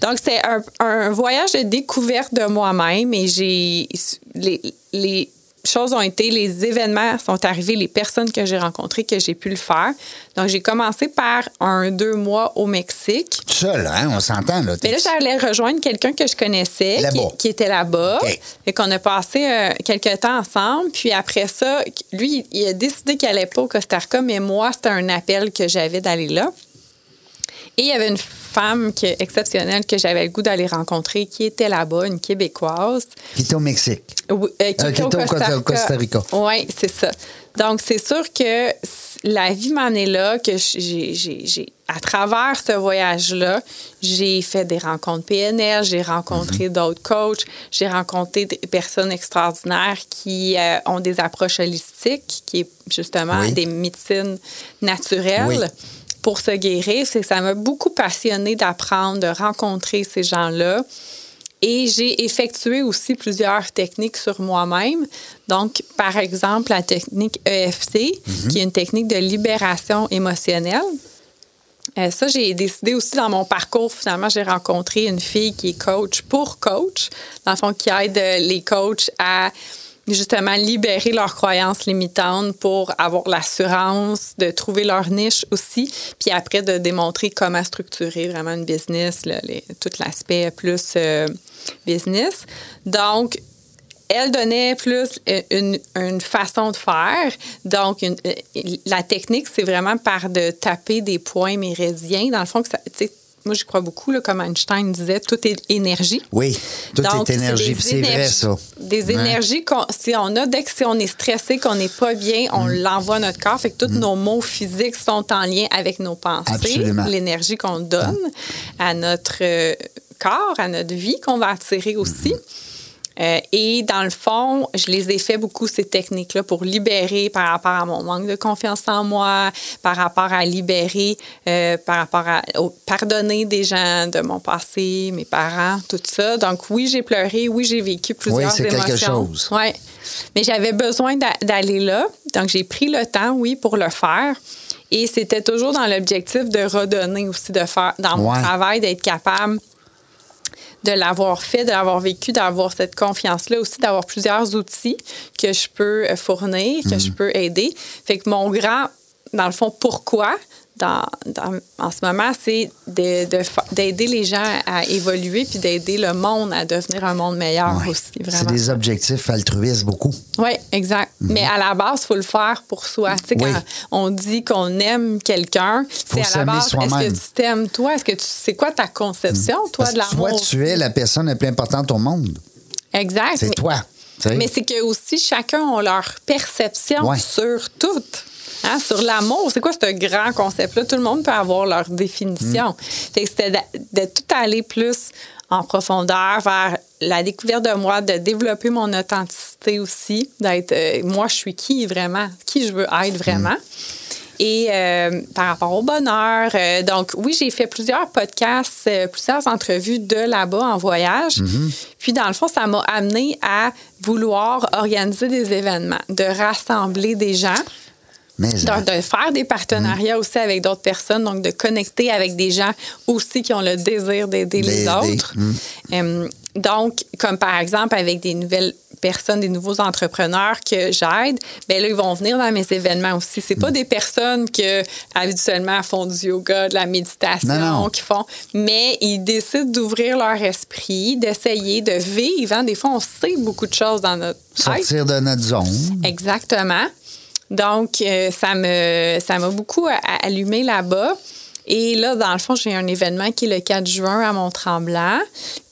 Donc, c'est un, un voyage de découverte de moi-même et j'ai. Les, les choses ont été, les événements sont arrivés, les personnes que j'ai rencontrées, que j'ai pu le faire. Donc, j'ai commencé par un deux mois au Mexique. Seul, hein, on s'entend, là. Mais là, j'allais rejoindre quelqu'un que je connaissais, qui, qui était là-bas. Et qu'on a passé euh, quelques temps ensemble. Puis après ça, lui, il a décidé qu'il n'allait pas au Costa Rica, mais moi, c'était un appel que j'avais d'aller là. Et il y avait une femme exceptionnelle que j'avais le goût d'aller rencontrer qui était là-bas, une Québécoise. Qui est au Mexique. Oui, euh, qui Euh, était au Costa, Costa Rica. Oui, c'est ça. Donc, c'est sûr que la vie m'en est là, que j'ai, à travers ce voyage-là, j'ai fait des rencontres PNL, j'ai rencontré d'autres coachs, j'ai rencontré des personnes extraordinaires qui euh, ont des approches holistiques, qui est justement Oui. des médecines naturelles. Oui. Pour se guérir, c'est que ça m'a beaucoup passionné d'apprendre, de rencontrer ces gens-là. Et j'ai effectué aussi plusieurs techniques sur moi-même. Donc, par exemple, la technique EFC, qui est une technique de libération émotionnelle. Euh, ça, j'ai décidé aussi dans mon parcours. Finalement, j'ai rencontré une fille qui est coach pour coach, dans le fond, qui aide euh, les coachs à justement libérer leurs croyances limitantes pour avoir l'assurance de trouver leur niche aussi, puis après de démontrer comment structurer vraiment une business, là, tout l'aspect plus euh, business. Donc, elle donnait plus euh, une, une façon de faire. Donc, euh, la technique, c'est vraiment par de taper des points méridiens. Dans le fond, que ça, moi, je crois beaucoup, là, comme Einstein disait, tout est énergie. Oui, tout Donc, est énergie, c'est vrai, ça. Des Ouais. énergies qu'on si on a, dès que si on est stressé, qu'on n'est pas bien, on Mm. l'envoie à notre corps. Fait que tous nos mots physiques sont en lien avec nos pensées, Absolument. l'énergie qu'on donne à notre euh, corps, à notre vie, qu'on va attirer aussi. Mm-hmm. Euh, et dans le fond, je les ai fait beaucoup, ces techniques-là, pour libérer par rapport à mon manque de confiance en moi, par rapport à libérer, euh, par rapport à au- pardonner des gens de mon passé, mes parents, tout ça. Donc oui, j'ai pleuré, oui, j'ai vécu plusieurs c'est quelque émotions. chose. Oui. Mais j'avais besoin d'a- d'aller là. Donc j'ai pris le temps, oui, pour le faire. Et c'était toujours dans l'objectif de redonner aussi, de faire dans mon Ouais. travail, d'être capable de l'avoir fait, de l'avoir vécu, d'avoir cette confiance-là aussi, d'avoir plusieurs outils que je peux euh, fournir, que je peux aider. Fait que mon grand, dans le fond, pourquoi dans, dans- en ce moment, c'est d'aider les gens à évoluer puis d'aider le monde à devenir un monde meilleur Ouais. aussi, C'est des objectifs altruistes, beaucoup. Oui, exact. Mais à la base, il faut le faire pour soi. Tu sais, Mhm. Oui. quand on dit qu'on aime quelqu'un, c'est à la base, est-ce que tu t'aimes toi? Est-ce que tu c'est quoi ta conception, toi, Parce de que toi, l'amour? tu es la personne la plus importante au monde. Exact. C'est toi. Mais c'est que aussi chacun a leur perception Ouais. sur tout. Hein, sur l'amour, c'est quoi ce grand concept-là? Tout le monde peut avoir leur définition. Mm. Fait que c'était de, de tout aller plus en profondeur vers la découverte de moi, de développer mon authenticité aussi, d'être euh, moi, je suis qui vraiment, qui je veux être vraiment. Et euh, par rapport au bonheur, euh, donc oui, j'ai fait plusieurs podcasts, plusieurs entrevues de là-bas en voyage. Puis dans le fond, ça m'a amené à vouloir organiser des événements, de rassembler des gens. Mais, Donc, de faire des partenariats aussi avec d'autres personnes, donc de connecter avec des gens aussi qui ont le désir d'aider les autres. Mm. Euh, donc, comme par exemple avec des nouvelles personnes, des nouveaux entrepreneurs que j'aide, ben là, ils vont venir dans mes événements aussi. C'est Mm. pas des personnes que habituellement font du yoga, de la méditation, Non, non. qui font, mais ils décident d'ouvrir leur esprit, d'essayer de vivre. hein. Des fois, on sait beaucoup de choses dans notre tête. sortir de notre zone. Exactement. Donc, euh, ça me ça m'a beaucoup allumé là-bas. Et là, dans le fond, j'ai un événement qui est le 4 juin à Mont-Tremblant,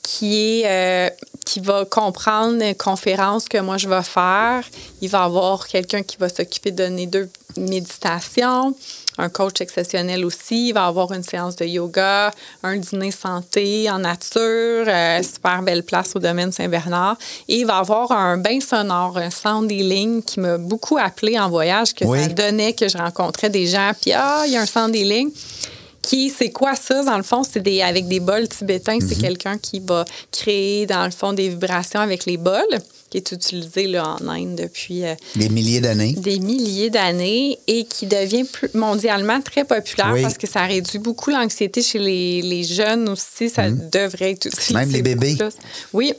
qui est euh, qui va comprendre une conférence que moi je vais faire. Il va y avoir quelqu'un qui va s'occuper de donner deux méditations, un coach exceptionnel aussi. Il va avoir une séance de yoga, un dîner santé en nature, euh, super belle place au domaine Saint-Bernard. Et il va avoir un bain sonore, un sound healing qui m'a beaucoup appelé en voyage, que Oui. ça donnait que je rencontrais des gens. Puis, ah, il y a un sound healing. Qui, c'est quoi ça, dans le fond? C'est des, avec des bols tibétains. C'est quelqu'un qui va créer, dans le fond, des vibrations avec les bols, qui est utilisé là, en Inde depuis euh, Des milliers d'années. des milliers d'années et qui devient plus- mondialement très populaire Oui. parce que ça réduit beaucoup l'anxiété chez les, les jeunes aussi. Ça devrait être utilisé. Mm. Même les bébés. Mm. plus. Oui.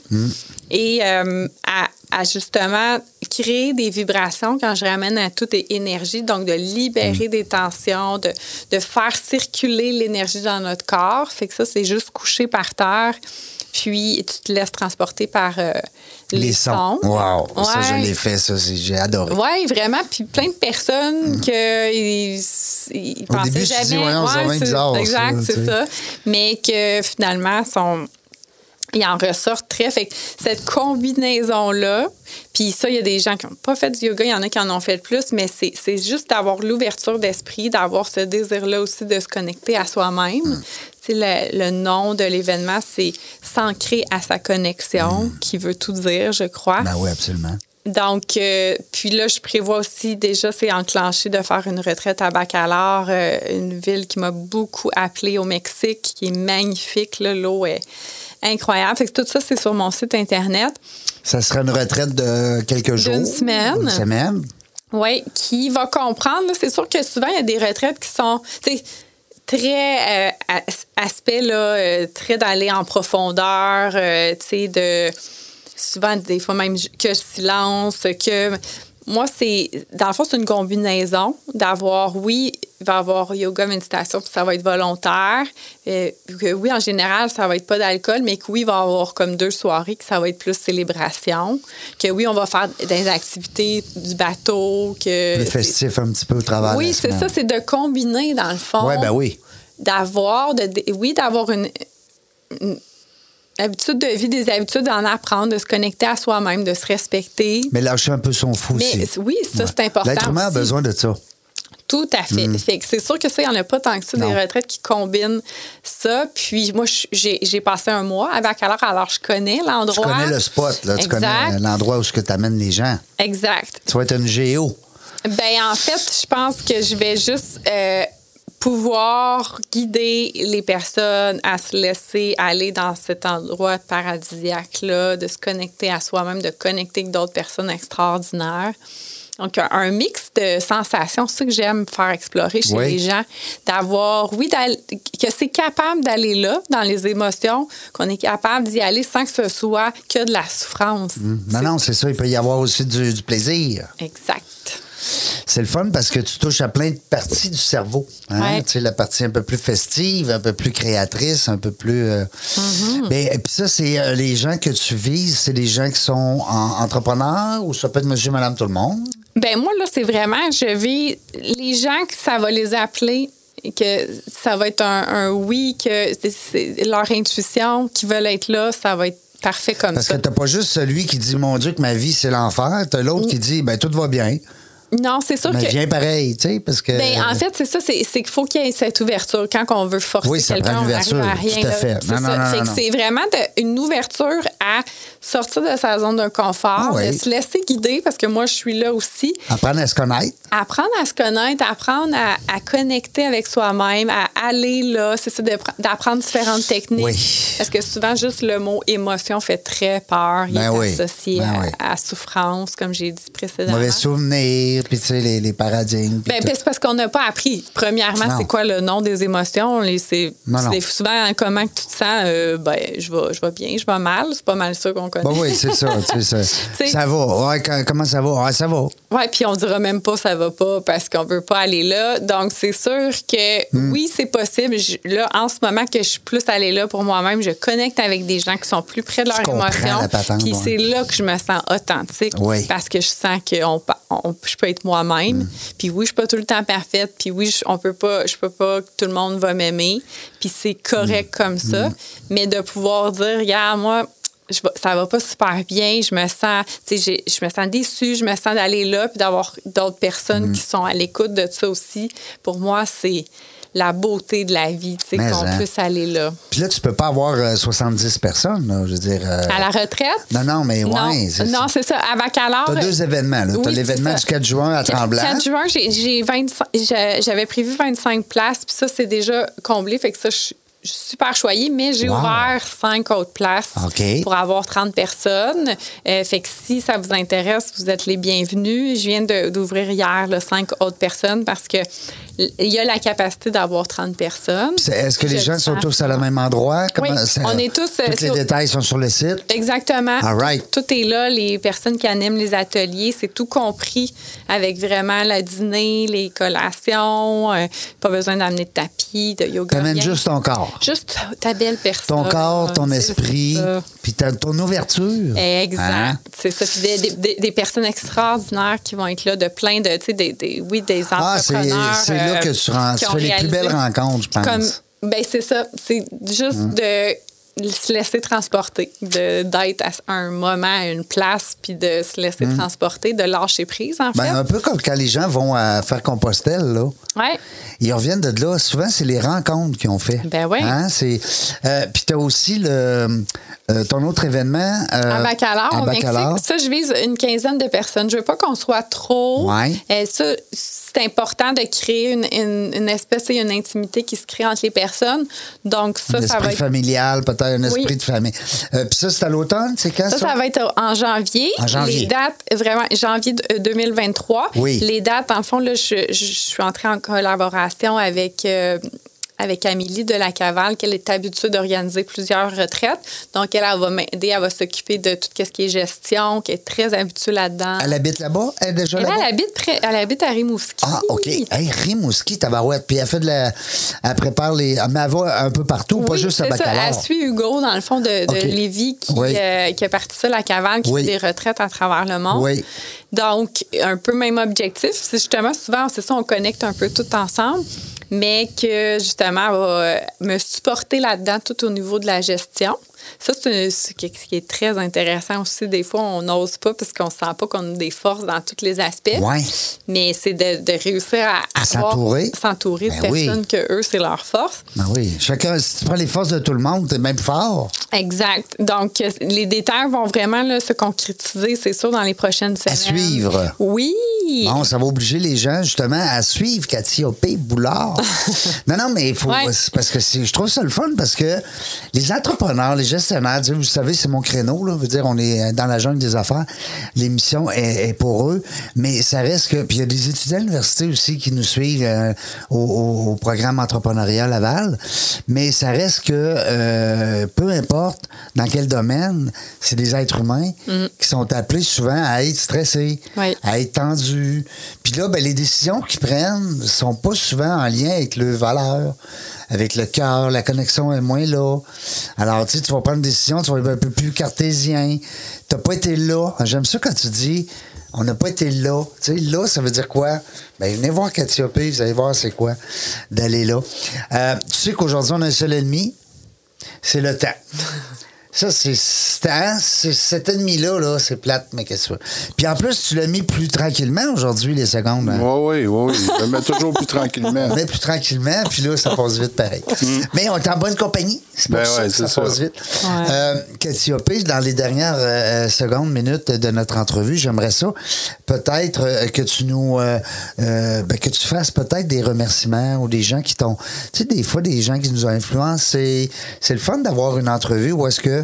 Et euh, à, à justement créer des vibrations quand je ramène à toute énergie, donc de Mm. libérer des tensions, de, de faire circuler l'énergie dans notre corps. Fait que ça, c'est juste coucher par terre. Puis tu te laisses transporter par euh, les, sons. Wow. Ça, je Ouais. l'ai fait, ça. J'ai adoré. Oui, vraiment. Puis plein de personnes que ils, ils Mm. Au pensaient début, jamais. dis, Ouais, bien bizarre, Exact, c'est ça. Mais que finalement, sont, ils en ressortent très. Fait que cette combinaison-là, puis ça, il y a des gens qui n'ont pas fait du yoga, il y en a qui en ont fait plus, mais c'est juste d'avoir l'ouverture d'esprit, d'avoir ce désir-là aussi de se connecter à soi-même. Mm. Sais, Le, le nom de l'événement, c'est S'ancrer à sa connexion, qui veut tout dire, je crois. Mm. Ben oui, absolument. Donc, euh, puis là, je prévois aussi déjà, c'est enclenché de faire une retraite à Bacalar, euh, une ville qui m'a beaucoup appelée au Mexique, qui est magnifique. L'eau est incroyable. Fait que tout ça, c'est sur mon site Internet. Ça sera une retraite de quelques jours. D'une semaine. Une semaine. Oui, qui va comprendre. C'est sûr que souvent, il y a des retraites qui sont très euh, as- aspect là, euh, très d'aller en profondeur, euh, tu sais, de souvent des fois même que silence, que moi c'est dans le fond c'est une combinaison d'avoir oui il va y avoir yoga méditation puis ça va être volontaire. Euh, que oui en général ça va être pas d'alcool mais que oui il va y avoir comme deux soirées que ça va être plus célébration. Que oui on va faire des activités du bateau que Le festif un petit peu au de oui c'est ça c'est de combiner dans le fond. Ouais, ben oui. d'avoir, de, de- oui, d'avoir une, une habitude de vie, des habitudes d'en apprendre, de se connecter à soi-même, de se respecter. Mais lâcher un peu son fou Mais aussi. oui, ça, Ouais. c'est important. L'être humain a besoin de ça. Tout à fait. Mm. Fait que c'est sûr que ça, il n'y en a pas tant que ça, Non. des retraites qui combinent ça. Puis moi, j'ai passé un mois à Bacalar, alors je connais Tu l'endroit. connais le spot, là. Tu connais l'endroit où tu amènes les gens. Exact. Tu vas être une géo. Ben en fait, je pense que je vais juste euh, pouvoir guider les personnes à se laisser aller dans cet endroit paradisiaque-là, de se connecter à soi-même, de connecter avec d'autres personnes extraordinaires. Donc, un, un mix de sensations, c'est ça que j'aime faire explorer chez Oui. les gens, d'avoir, oui, que c'est capable d'aller là, dans les émotions, qu'on est capable d'y aller sans que ce soit que de la souffrance. Non, non, c'est ça. Il peut y avoir aussi du, du plaisir. Exact. C'est le fun parce que tu touches à plein de parties du cerveau. hein? Ouais. Tu sais, la partie un peu plus festive, un peu plus créatrice, un peu plus. euh, Mm-hmm. Mais et puis ça, c'est euh, les gens que tu vises, c'est des gens qui sont en- entrepreneurs ou ça peut être monsieur, madame, tout le monde? Ben moi, là, c'est vraiment, je vais. Les gens que ça va les appeler, que ça va être un, un oui, que c'est- leur intuition qui veulent être là, ça va être parfait comme Parce ça. que t'as pas juste celui qui dit Mon Dieu, que ma vie, c'est l'enfer. T'as l'autre qui dit Ben, tout va bien. Non, c'est sûr Mais que. viens pareil, tu sais, parce que. Ben, en fait, c'est ça, c'est qu'il faut qu'il y ait cette ouverture. Quand on veut forcer Oui, quelqu'un, on n'arrive à rien. tout à fait. C'est c'est vraiment de- une ouverture à sortir de sa zone de confort, Ah oui. de se laisser guider, parce que moi, je suis là aussi. Apprendre à se connaître. Apprendre à se connaître, apprendre à, à connecter avec soi-même, à aller là, c'est ça, d'apprendre différentes techniques. Oui. Parce que souvent, juste le mot émotion fait très peur. Il Ben est associé Ben à, souffrance, comme j'ai dit précédemment. Mauvais puis tu sais, les, les paradigmes. Ben, c'est parce qu'on n'a pas appris. Premièrement, c'est quoi le nom des émotions? Les- C'est souvent hein, comment que tu te sens. euh, ben, je vais, je vais bien, je vais mal. C'est pas mal ça qu'on connaît. Ben oui, c'est ça. ça, ça va. Ouais, comment ça va? Ouais, ça va. Ouais, puis on dira même pas ça va pas parce qu'on veut pas aller là. Donc c'est sûr que Hmm. oui, c'est possible. Je- là, en ce moment que je suis plus allée là pour moi-même, je connecte avec des gens qui sont plus près de leurs émotions. Puis c'est là que je me sens authentique Oui. parce que je sens que on, pa- on- je peux être moi-même. Hmm. Puis oui, je suis pas tout le temps parfaite. Puis oui, je, on peut pas, je peux pas que tout le monde va m'aimer. Puis c'est correct Hmm. comme ça. Mais de pouvoir dire, regarde, moi, je ça va pas super bien, je me sens, tu sais, j'ai- je me sens déçue, je me sens d'aller là, puis d'avoir d'autres personnes Mm. qui sont à l'écoute de ça aussi. Pour moi, c'est la beauté de la vie, tu sais, qu'on hein. puisse aller là. Puis là, tu peux pas avoir euh, 70 personnes, là, je veux dire. euh, À la retraite? Non, non, mais ouais. non, c'est- non, c'est ça. À Baccalauréat. T'as deux événements. là. Oui, T'as c'est l'événement du 4 juin à Tremblant. 4 juin, j'ai, j'ai 25 j'a- j'avais prévu 25 places, puis ça, c'est déjà comblé. Fait que ça, je super choyée, mais j'ai Wow. ouvert 5 autres places pour avoir 30 personnes. Euh, fait que si ça vous intéresse, vous êtes les bienvenus. Je viens d'ouvrir hier 5 autres personnes parce que il y a la capacité d'avoir 30 personnes. Est-ce que les gens sont tous à le même endroit? Oui, c'est- on est tous, euh, Tous les sur- détails sont sur le site? Exactement. All right. Tout est là. Les personnes qui animent les ateliers, c'est tout compris avec vraiment le dîner, les collations. euh, pas besoin d'amener de tapis, de yoga. T'amènes juste ton corps. Juste ta belle personne. Ton corps, ton esprit, puis ta- ton ouverture. Exact. Hein? C'est ça. Puis des, des- personnes extraordinaires qui vont être là, de plein de, tu sais, des, des- oui, des Ah, entrepreneurs. c'est là euh, que tu, rends- fais les plus belles rencontres, je pense. Comme, ben c'est ça. C'est juste Hum. de se laisser transporter, de- d'être à un moment, à une place, puis de se laisser transporter, de lâcher prise, en Hum. Ben, fait. un peu comme quand les gens vont à faire Compostelle, là. Ouais. Ils reviennent de là. Souvent, c'est les rencontres qu'ils ont fait. Ben oui. Hein? Euh, puis tu as aussi le, euh, ton autre événement. euh, À Bacalar, au Mexique. Ça, je vise une quinzaine de personnes. Je veux pas qu'on soit trop. Ouais. Euh, ça, c'est important de créer une, une, une espèce et une intimité qui se crée entre les personnes. Donc, ça, un ça va être. familial, peut-être un esprit Oui. de famille. Euh, puis ça, c'est à l'automne, c'est quand ça? Ça, ça va être en janvier. En janvier. Les dates, vraiment, janvier de- euh, 2023. Oui. Les dates, en fond, là, je, je- je suis entrée en collaboration avec. Avec Amélie de la Cavale, qu'elle est habituée d'organiser plusieurs retraites. Donc, elle, elle va m'aider, elle va s'occuper de tout ce qui est gestion, qui est très habituée là-dedans. Elle habite là-bas? Elle est déjà Elle, là-bas? elle habite, près- elle habite à Rimouski. Ah, OK. Hey, Rimouski, tabarouette. Puis elle fait de la. Elle prépare les. Mais elle va un peu partout, pas juste à. Bacalar. Elle suit Hugo, dans le fond, de, de. Lévis, qui, Oui. euh, qui a parti ça, la cavale, qui Oui. fait des retraites à travers le monde. Oui. Donc, un peu même objectif. C'est justement, souvent, c'est ça, on connecte un peu tout ensemble, mais que justement, va me supporter là-dedans tout au niveau de la gestion. Ça, c'est chose qui est très intéressant aussi. Des fois, on n'ose pas parce qu'on ne sent pas qu'on a des forces dans tous les aspects. Ouais. Mais c'est de, de réussir à, À s'entourer. s'entourer de Ben oui. personnes que eux, c'est leur force. Ben oui. Chacun, si tu prends les forces de tout le monde, t'es même fort. Exact. Donc, euh, les détails vont vraiment là, se concrétiser, c'est sûr, dans les prochaines semaines. suivre. Oui. Bon, ça va obliger les gens, justement, à suivre Cathy Boulard. non, non, mais il faut. Ouais. Parce que je trouve ça le fun parce que les entrepreneurs, les gestionnaires, vous savez, c'est mon créneau, là. Dire, on est dans la jungle des affaires. L'émission est, est pour eux. Mais ça reste que. Puis il y a des étudiants à l'université aussi qui nous suivent euh, au, au- au programme entrepreneurial Laval. Mais ça reste que euh, peu importe dans quel domaine, c'est des êtres humains qui sont appelés souvent à être stressés, Oui. à être tendus. Puis là, ben, les décisions qu'ils prennent sont pas souvent en lien avec leurs valeurs, avec le cœur, la connexion est moins là. Alors, tu sais, tu vas prendre une décision, tu vas être un peu plus cartésien. T'as pas été là. J'aime ça quand tu dis on n'a pas été là. Tu sais, là, ça veut dire quoi? Ben, venez voir Cathiopée, vous allez voir c'est quoi d'aller là. Euh, tu sais qu'aujourd'hui, on a un seul ennemi, c'est le temps. Ça, c'est. c'est- c'est- Cet ennemi-là, là, c'est plate, mais qu'est-ce que c'est? Puis en plus, tu l'as mis plus tranquillement aujourd'hui, les secondes. hein? Oui, oui, oui. Je le mets toujours plus tranquillement. Est plus tranquillement, puis là, ça passe vite pareil. Mais on est en bonne compagnie. C'est Ben ça ouais, que ça, c'est passe ça. vite. Ouais. Euh, Cassiopée, dans les dernières euh, secondes, minutes de notre entrevue, j'aimerais ça peut-être euh, que tu nous euh, euh, ben, que tu fasses peut-être des remerciements ou des gens qui t'ont. Tu sais, des fois, des gens qui nous ont influencé. C'est le fun d'avoir une entrevue où est-ce que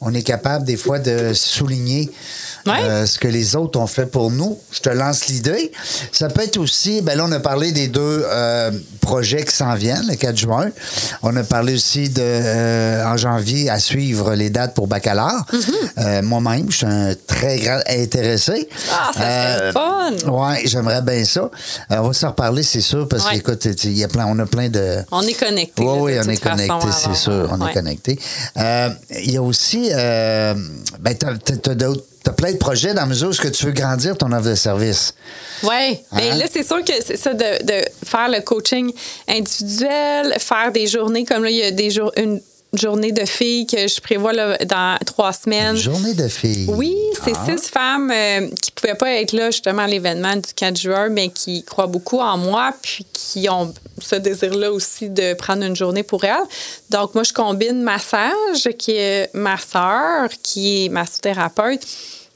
on est capable des fois de souligner Ouais. euh, ce que les autres ont fait pour nous. Je te lance l'idée. Ça peut être aussi, ben là, on a parlé des deux euh, projets qui s'en viennent, le 4 juin. On a parlé aussi de, euh, en janvier, à suivre les dates pour baccalauréat. Euh, Moi-même, je suis un très grand intéressé. Mm-hmm. Ah, ça serait fun. Ouais, j'aimerais bien ça. On va s'en reparler, c'est sûr, parce Ouais. qu'écoute, il y a plein, on a plein de... On est connectés. Oui, là, oui, on est connecté, façon, c'est sûr, on Ouais. est connecté. Euh, Il y a aussi, euh, ben, d'autres- t'as plein de projets dans la mesure où ce que tu veux grandir ton offre de service. Oui. Mais Hein? là, c'est sûr que c'est ça de, de faire le coaching individuel, faire des journées comme là, il y a des jours, une journée de filles que je prévois là, dans trois semaines. Journée de filles. Oui, c'est Ah. six femmes euh, qui pouvaient pas être là justement à l'événement du 4 juin, mais qui croient beaucoup en moi, puis qui ont ce désir-là aussi de prendre une journée pour elles. Donc, moi, je combine massage, qui est ma sœur, qui est massothérapeute,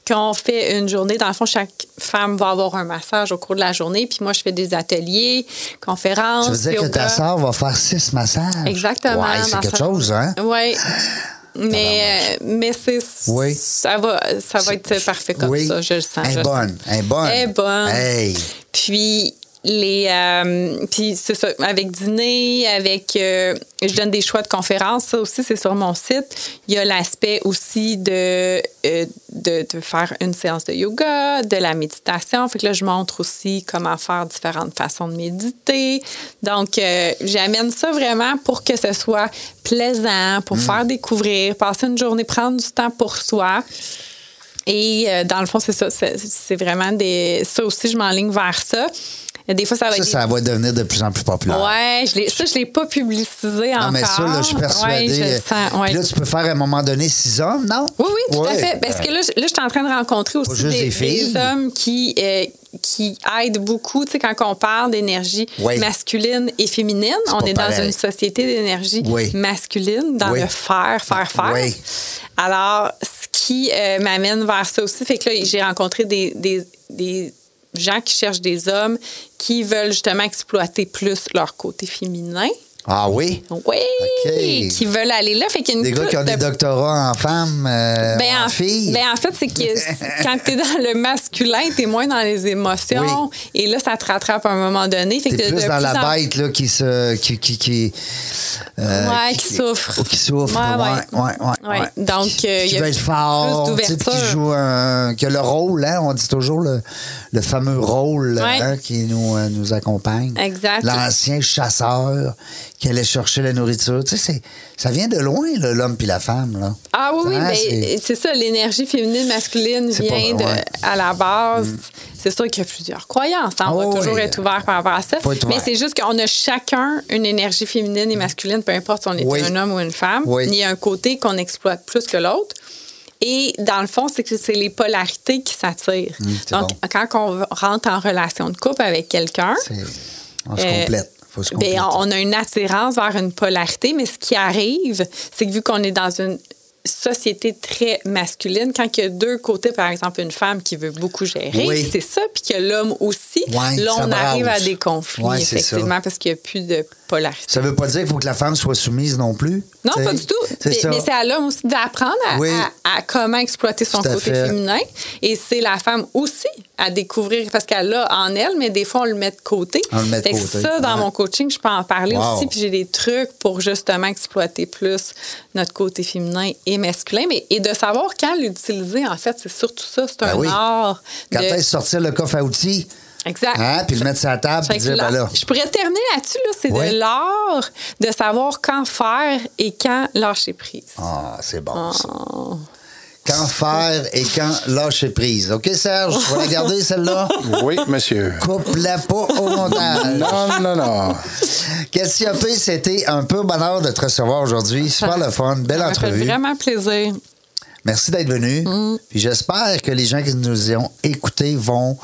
qu'on fait une journée. Dans le fond, chaque femme va avoir un massage au cours de la journée, puis moi, je fais des ateliers, conférences. Ça veut dire que ta sœur va faire six massages? Exactement. Ouais, c'est quelque chose, hein? Oui. Mais, euh, mais c'est Oui. ça va ça va être parfait comme oui. ça, je le sens. Elle est bonne. Elle est bonne. Elle est bonne. Hey. Puis les euh, puis c'est ça avec dîner avec euh, je donne des choix de conférences ça aussi c'est sur mon site il y a l'aspect aussi de, euh, de de faire une séance de yoga de la méditation fait que là je montre aussi comment faire différentes façons de méditer donc euh, j'amène ça vraiment pour que ce soit plaisant pour faire découvrir passer une journée prendre du temps pour soi et euh, dans le fond, c'est ça. C'est vraiment des. Ça aussi, je m'enligne vers ça. Des fois, ça va Ça, être. ça va devenir de plus en plus populaire. Ouais, je ça, je ne l'ai pas publicisé encore. Non, mais ça, là, je suis persuadée. Ouais, je le sens, ouais. Puis là, tu peux faire à un moment donné six hommes, non? Oui, oui, tout à fait. Parce que là, je- là, je suis en train de rencontrer aussi des, des filles. des hommes qui, euh, qui aident beaucoup. Tu sais, quand on parle d'énergie Oui. masculine et féminine, on est dans une société d'énergie Oui. masculine, dans Oui. le faire, faire, faire. Oui. Alors, ce qui euh, m'amène vers ça aussi, fait que là, j'ai rencontré des, des, des gens qui cherchent des hommes qui veulent justement exploiter plus leur côté féminin. Ah oui? Oui, OK. qui veulent aller là. Fait qu'il y a une Des gars qui ont des de- doctorats en femmes, euh, ben, en en, filles. ben, en fait, c'est que quand tu es dans le masculin, tu es moins dans les émotions. Et là, ça te rattrape à un moment donné. Fait que T'es de- plus de dans la en- bête là, qui se. qui. qui, qui, euh, Ouais, qui souffre. Qui souffre. Ouais, Ouais, ouais, ouais. Ouais. ouais. Donc, euh, il qui y a veut être fort, plus puis qui d'ouverture. joue un. qui a le rôle, hein, on dit toujours le, le fameux rôle hein, qui nous, euh, nous accompagne. Exact. L'ancien chasseur qui allait chercher la nourriture. Tu sais, ça vient de loin, l'homme puis la femme. Là. Ah oui, oui, Hein, ben, c'est- ça, l'énergie féminine, masculine vient pas- de, ouais. Mm. à la base. C'est sûr qu'il y a plusieurs croyances. hein, on Ah va oui, toujours oui. être ouvert par rapport à ça. Mais c'est juste qu'on a chacun une énergie féminine et masculine, peu importe si on est Oui. un homme ou une femme. Oui. Il y a un côté qu'on exploite plus que l'autre. Et dans le fond, c'est que c'est les polarités qui s'attirent. Mm, Donc, bon. quand on rentre en relation de couple avec quelqu'un, C'est- on se euh, complète. Faut se ben, on a une attirance vers une polarité, mais ce qui arrive, c'est que vu qu'on est dans une société très masculine, quand il y a deux côtés, par exemple, une femme qui veut beaucoup gérer, Oui. c'est ça, puis que l'homme aussi, Ouais, là, on arrive à des conflits, Ouais, effectivement, parce qu'il n'y a plus de polarité. Ça veut pas dire qu'il faut que la femme soit soumise non plus? Non, pas du tout. Mais, c'est à l'homme aussi d'apprendre à, Oui. à- à comment exploiter son côté fait. féminin. Et c'est la femme aussi à découvrir, parce qu'elle l'a en elle, mais des fois, on le met de côté. On le met de Fait que côté, Ça, dans ouais. mon coaching, je peux en parler Wow. aussi. Puis j'ai des trucs pour justement exploiter plus notre côté féminin et masculin. Mais, et de savoir quand l'utiliser, en fait, c'est surtout ça. C'est Ben un oui. art. Quand de- est-ce sortir le coffre à outils, Exact. hein, puis le mettre sur la table, que dire, ben là. Je pourrais terminer là-dessus. Là, c'est Oui. de l'art de savoir quand faire et quand lâcher prise. Ah, c'est bon, ça. Oh. quand faire et quand lâcher prise. OK, Serge? Tu vas la garder, celle-là? Oui, monsieur. Coupe-la pas au montage. Non, non, non. P, c'était un peu bonheur de te recevoir aujourd'hui. Super le fun. Belle Ça m'a fait entrevue. vraiment plaisir. Merci d'être venu. Puis j'espère que les gens qui nous ont écoutés vont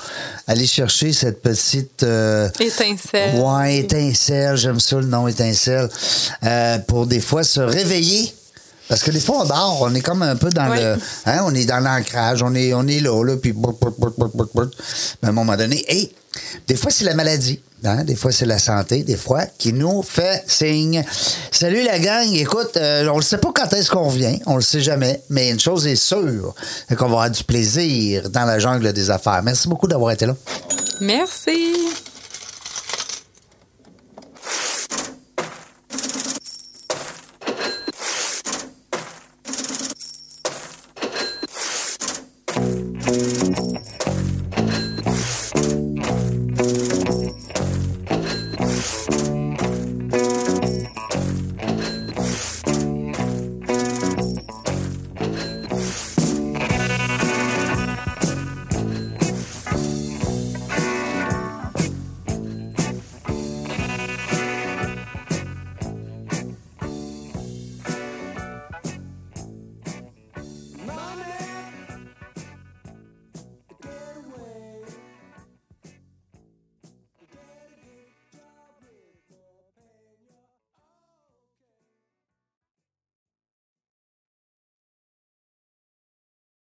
aller chercher cette petite. euh, Étincelle. Ouais, étincelle, j'aime ça le nom étincelle. Euh, pour des fois se réveiller. Parce que des fois, on dort, on est comme un peu dans Oui. le. Hein, on est dans l'ancrage, on est, on est là, là, puis. Mais à un moment donné, hey, des fois, c'est la maladie. Hein? Des fois, c'est la santé, des fois, qui nous fait signe. Salut la gang, écoute, euh, on ne sait pas quand est-ce qu'on vient, on le sait jamais, mais une chose est sûre, c'est qu'on va avoir du plaisir dans la jungle des affaires. Merci beaucoup d'avoir été là. Merci.